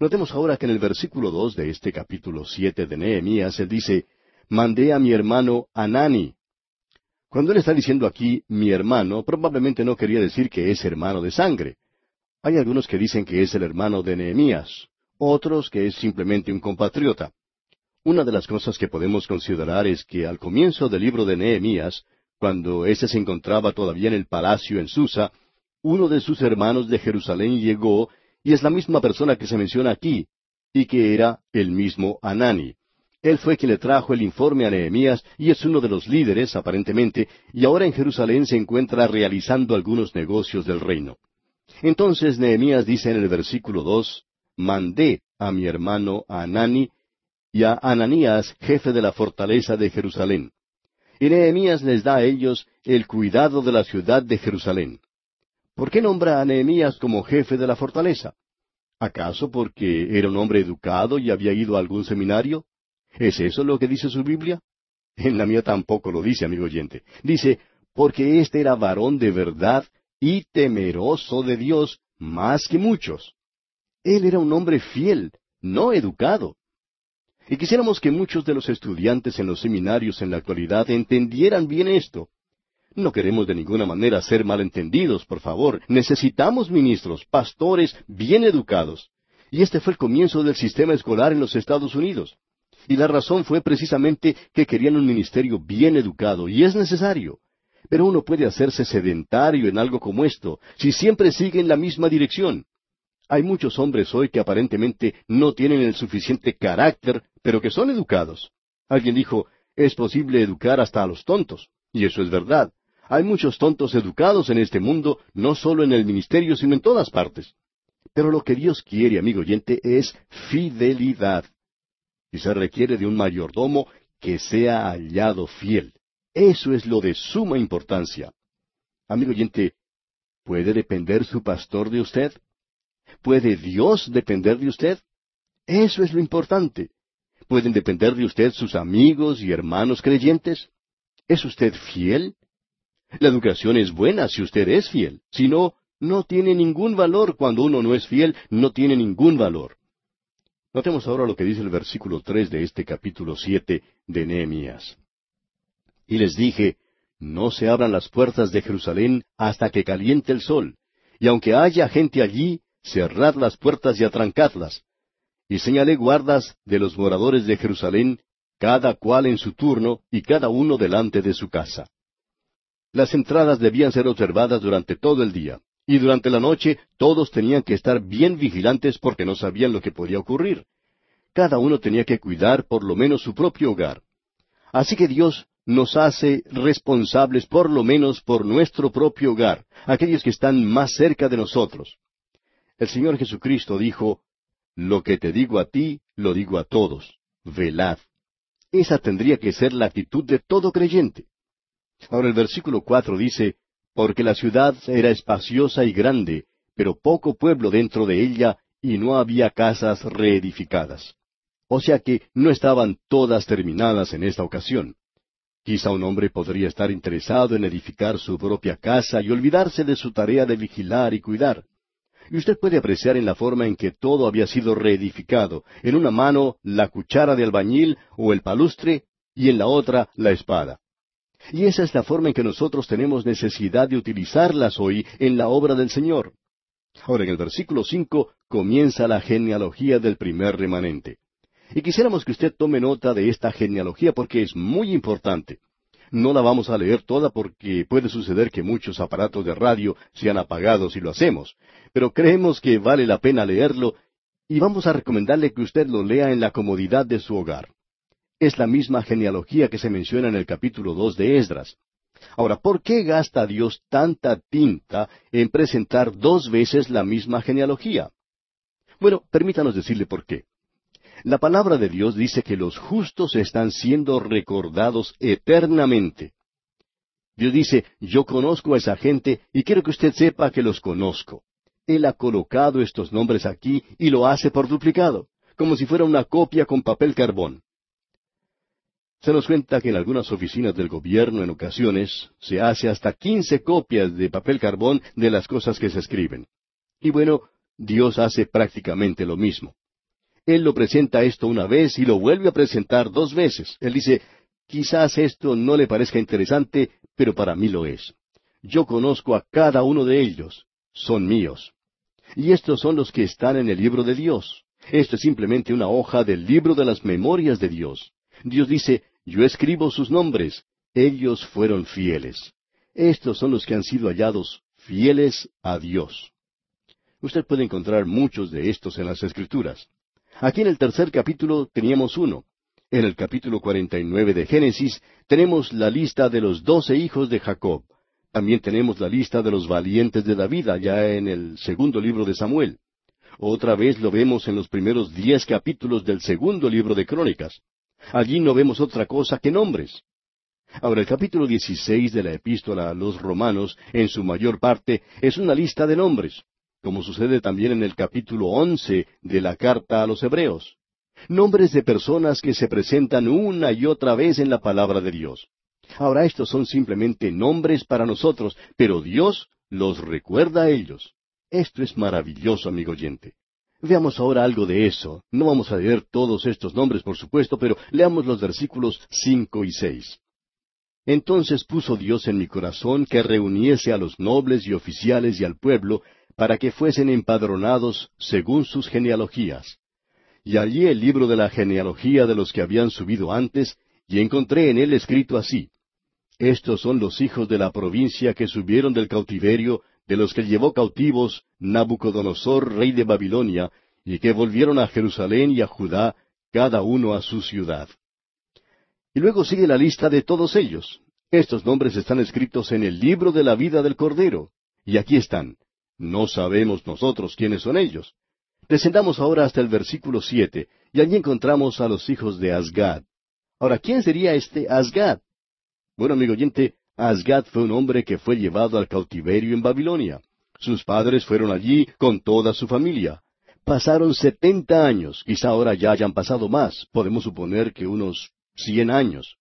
Notemos ahora que en el versículo dos de este capítulo siete de Nehemías él dice, Mandé a mi hermano Anani. Cuando él está diciendo aquí mi hermano, probablemente no quería decir que es hermano de sangre. Hay algunos que dicen que es el hermano de Nehemías, otros que es simplemente un compatriota. Una de las cosas que podemos considerar es que al comienzo del libro de Nehemías, cuando éste se encontraba todavía en el palacio en Susa, uno de sus hermanos de Jerusalén llegó y es la misma persona que se menciona aquí, y que era el mismo Anani. Él fue quien le trajo el informe a Nehemías y es uno de los líderes, aparentemente, y ahora en Jerusalén se encuentra realizando algunos negocios del reino. Entonces Nehemías dice en el versículo dos, mandé a mi hermano Anani y a Ananías, jefe de la fortaleza de Jerusalén. Y Nehemías les da a ellos el cuidado de la ciudad de Jerusalén. ¿Por qué nombra a Nehemías como jefe de la fortaleza? ¿Acaso porque era un hombre educado y había ido a algún seminario? ¿Es eso lo que dice su Biblia? En la mía tampoco lo dice, amigo oyente. Dice, porque éste era varón de verdad y temeroso de Dios más que muchos. Él era un hombre fiel, no educado. Y quisiéramos que muchos de los estudiantes en los seminarios en la actualidad entendieran bien esto. No queremos de ninguna manera ser malentendidos, por favor. Necesitamos ministros, pastores bien educados. Y este fue el comienzo del sistema escolar en los Estados Unidos. Y la razón fue precisamente que querían un ministerio bien educado, y es necesario. Pero uno puede hacerse sedentario en algo como esto, si siempre sigue en la misma dirección. Hay muchos hombres hoy que aparentemente no tienen el suficiente carácter, pero que son educados. Alguien dijo, es posible educar hasta a los tontos. Y eso es verdad. Hay muchos tontos educados en este mundo, no solo en el ministerio, sino en todas partes. Pero lo que Dios quiere, amigo oyente, es fidelidad. Y se requiere de un mayordomo que sea hallado fiel. Eso es lo de suma importancia. Amigo oyente, ¿puede depender su pastor de usted? ¿Puede Dios depender de usted? Eso es lo importante. ¿Pueden depender de usted sus amigos y hermanos creyentes? ¿Es usted fiel? La educación es buena si usted es fiel. Si no, no tiene ningún valor. Cuando uno no es fiel, no tiene ningún valor. Notemos ahora lo que dice el versículo tres de este capítulo siete de Nehemías. Y les dije, no se abran las puertas de Jerusalén hasta que caliente el sol, y aunque haya gente allí, cerrad las puertas y atrancadlas. Y señalé guardas de los moradores de Jerusalén, cada cual en su turno y cada uno delante de su casa. Las entradas debían ser observadas durante todo el día, y durante la noche todos tenían que estar bien vigilantes porque no sabían lo que podía ocurrir. Cada uno tenía que cuidar por lo menos su propio hogar. Así que Dios nos hace responsables por lo menos por nuestro propio hogar, aquellos que están más cerca de nosotros. El Señor Jesucristo dijo, Lo que te digo a ti, lo digo a todos, velad. Esa tendría que ser la actitud de todo creyente. Ahora el versículo cuatro dice, Porque la ciudad era espaciosa y grande, pero poco pueblo dentro de ella, y no había casas reedificadas. O sea que no estaban todas terminadas en esta ocasión. Quizá un hombre podría estar interesado en edificar su propia casa y olvidarse de su tarea de vigilar y cuidar. Y usted puede apreciar en la forma en que todo había sido reedificado, en una mano la cuchara de albañil o el palustre, y en la otra la espada. Y esa es la forma en que nosotros tenemos necesidad de utilizarlas hoy en la obra del Señor. Ahora en el versículo cinco comienza la genealogía del primer remanente. Y quisiéramos que usted tome nota de esta genealogía porque es muy importante. No la vamos a leer toda porque puede suceder que muchos aparatos de radio sean apagados si lo hacemos, pero creemos que vale la pena leerlo y vamos a recomendarle que usted lo lea en la comodidad de su hogar. Es la misma genealogía que se menciona en el capítulo dos de Esdras. Ahora, ¿por qué gasta Dios tanta tinta en presentar dos veces la misma genealogía? Bueno, permítanos decirle por qué. La palabra de Dios dice que los justos están siendo recordados eternamente. Dios dice, yo conozco a esa gente y quiero que usted sepa que los conozco. Él ha colocado estos nombres aquí y lo hace por duplicado, como si fuera una copia con papel carbón. Se nos cuenta que en algunas oficinas del gobierno en ocasiones se hace hasta quince copias de papel carbón de las cosas que se escriben. Y bueno, Dios hace prácticamente lo mismo. Él lo presenta esto una vez y lo vuelve a presentar dos veces. Él dice, quizás esto no le parezca interesante, pero para mí lo es. Yo conozco a cada uno de ellos. Son míos. Y estos son los que están en el libro de Dios. Esto es simplemente una hoja del libro de las memorias de Dios. Dios dice, yo escribo sus nombres. Ellos fueron fieles. Estos son los que han sido hallados fieles a Dios. Usted puede encontrar muchos de estos en las Escrituras. Aquí en el tercer capítulo teníamos uno. En el capítulo 49 de Génesis tenemos la lista de los doce hijos de Jacob. También tenemos la lista de los valientes de David allá en el segundo libro de Samuel. Otra vez lo vemos en los primeros diez capítulos del segundo libro de Crónicas. Allí no vemos otra cosa que nombres. Ahora, el capítulo 16 de la epístola a los romanos, en su mayor parte, es una lista de nombres, como sucede también en el capítulo 11 de la carta a los hebreos. Nombres de personas que se presentan una y otra vez en la palabra de Dios. Ahora estos son simplemente nombres para nosotros, pero Dios los recuerda a ellos. Esto es maravilloso, amigo oyente. Veamos ahora algo de eso. No vamos a leer todos estos nombres, por supuesto, pero leamos los versículos cinco y seis. Entonces puso Dios en mi corazón que reuniese a los nobles y oficiales y al pueblo, para que fuesen empadronados según sus genealogías. Y allí el libro de la genealogía de los que habían subido antes, y encontré en él escrito así, Estos son los hijos de la provincia que subieron del cautiverio, de los que llevó cautivos Nabucodonosor, rey de Babilonia, y que volvieron a Jerusalén y a Judá, cada uno a su ciudad. Y luego sigue la lista de todos ellos. Estos nombres están escritos en el libro de la vida del Cordero. Y aquí están. No sabemos nosotros quiénes son ellos. Descendamos ahora hasta el versículo siete, y allí encontramos a los hijos de Asgad. Ahora, ¿quién sería este Asgad? Bueno, amigo oyente, Asgad fue un hombre que fue llevado al cautiverio en Babilonia. Sus padres fueron allí con toda su familia. Pasaron setenta años, quizá ahora ya hayan pasado más, podemos suponer que unos cien años.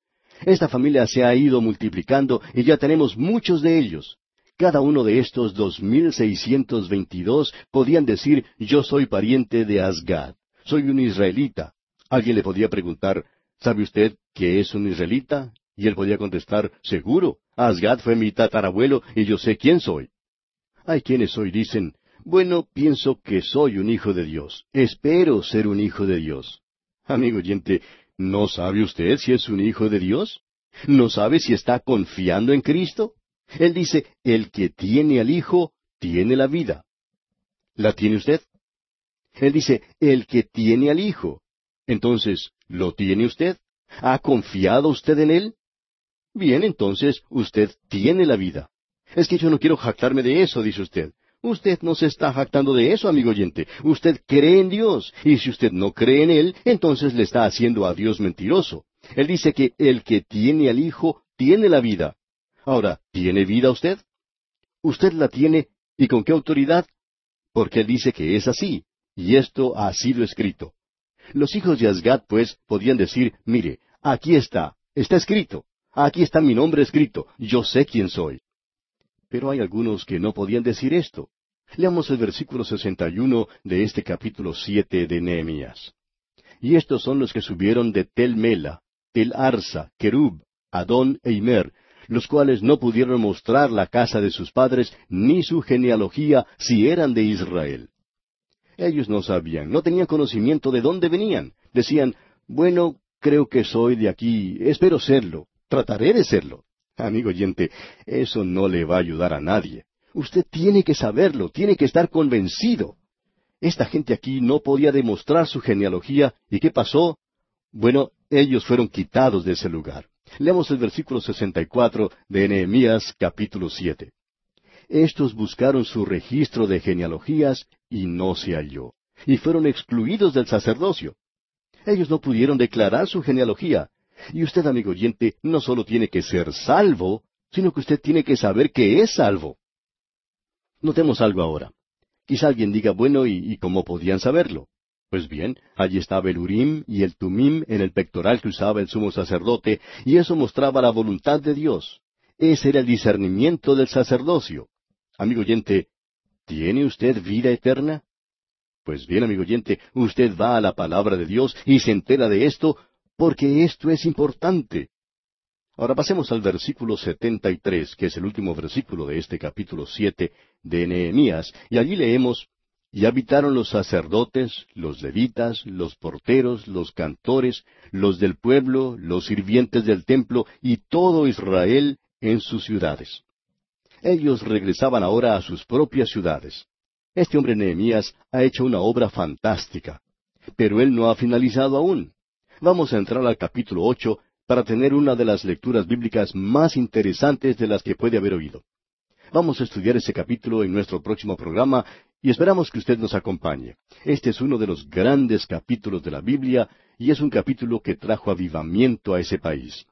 Esta familia se ha ido multiplicando y ya tenemos muchos de ellos. Cada uno de estos dos mil seiscientos veintidós podían decir yo soy pariente de Asgad, soy un israelita. Alguien le podía preguntar, ¿sabe usted qué es un israelita? Y él podía contestar, seguro, Asgad fue mi tatarabuelo y yo sé quién soy. Hay quienes hoy dicen, bueno, pienso que soy un hijo de Dios, espero ser un hijo de Dios. Amigo oyente, ¿no sabe usted si es un hijo de Dios? ¿No sabe si está confiando en Cristo? Él dice, el que tiene al Hijo, tiene la vida. ¿La tiene usted? Él dice, el que tiene al Hijo. Entonces, ¿lo tiene usted? ¿Ha confiado usted en Él? Bien, entonces, usted tiene la vida. Es que yo no quiero jactarme de eso, dice usted. Usted no se está jactando de eso, amigo oyente. Usted cree en Dios. Y si usted no cree en Él, entonces le está haciendo a Dios mentiroso. Él dice que el que tiene al Hijo tiene la vida. Ahora, ¿tiene vida usted? Usted la tiene, ¿y con qué autoridad? Porque dice que es así, y esto ha sido escrito. Los hijos de Asgad, pues, podían decir, mire, aquí está, está escrito, aquí está mi nombre escrito, yo sé quién soy. Pero hay algunos que no podían decir esto. Leamos el versículo 61 de este capítulo siete de Nehemías. Y estos son los que subieron de Tel Mela, Tel Arsa, Kerub, Adón e Imer, los cuales no pudieron mostrar la casa de sus padres ni su genealogía si eran de Israel. Ellos no sabían, no tenían conocimiento de dónde venían. Decían, bueno, creo que soy de aquí, espero serlo, trataré de serlo. Amigo oyente, eso no le va a ayudar a nadie. Usted tiene que saberlo, tiene que estar convencido. Esta gente aquí no podía demostrar su genealogía, ¿y qué pasó? Bueno, ellos fueron quitados de ese lugar. Leamos el versículo 64 de Nehemías capítulo 7. Estos buscaron su registro de genealogías y no se halló, y fueron excluidos del sacerdocio. Ellos no pudieron declarar su genealogía. Y usted, amigo oyente, no solo tiene que ser salvo, sino que usted tiene que saber que es salvo. Notemos algo ahora. Quizá alguien diga, bueno, ¿y, y cómo podían saberlo? Pues bien, allí estaba el Urim y el Tumim en el pectoral que usaba el sumo sacerdote, y eso mostraba la voluntad de Dios. Ese era el discernimiento del sacerdocio. Amigo oyente, ¿tiene usted vida eterna? Pues bien, amigo oyente, usted va a la palabra de Dios y se entera de esto, porque esto es importante. Ahora pasemos al versículo setenta y tres, que es el último versículo de este capítulo siete de Nehemías, y allí leemos y habitaron los sacerdotes, los levitas, los porteros, los cantores, los del pueblo, los sirvientes del templo y todo Israel en sus ciudades. Ellos regresaban ahora a sus propias ciudades. Este hombre Nehemías ha hecho una obra fantástica. Pero él no ha finalizado aún. Vamos a entrar al capítulo ocho para tener una de las lecturas bíblicas más interesantes de las que puede haber oído. Vamos a estudiar ese capítulo en nuestro próximo programa y esperamos que usted nos acompañe. Este es uno de los grandes capítulos de la Biblia y es un capítulo que trajo avivamiento a ese país.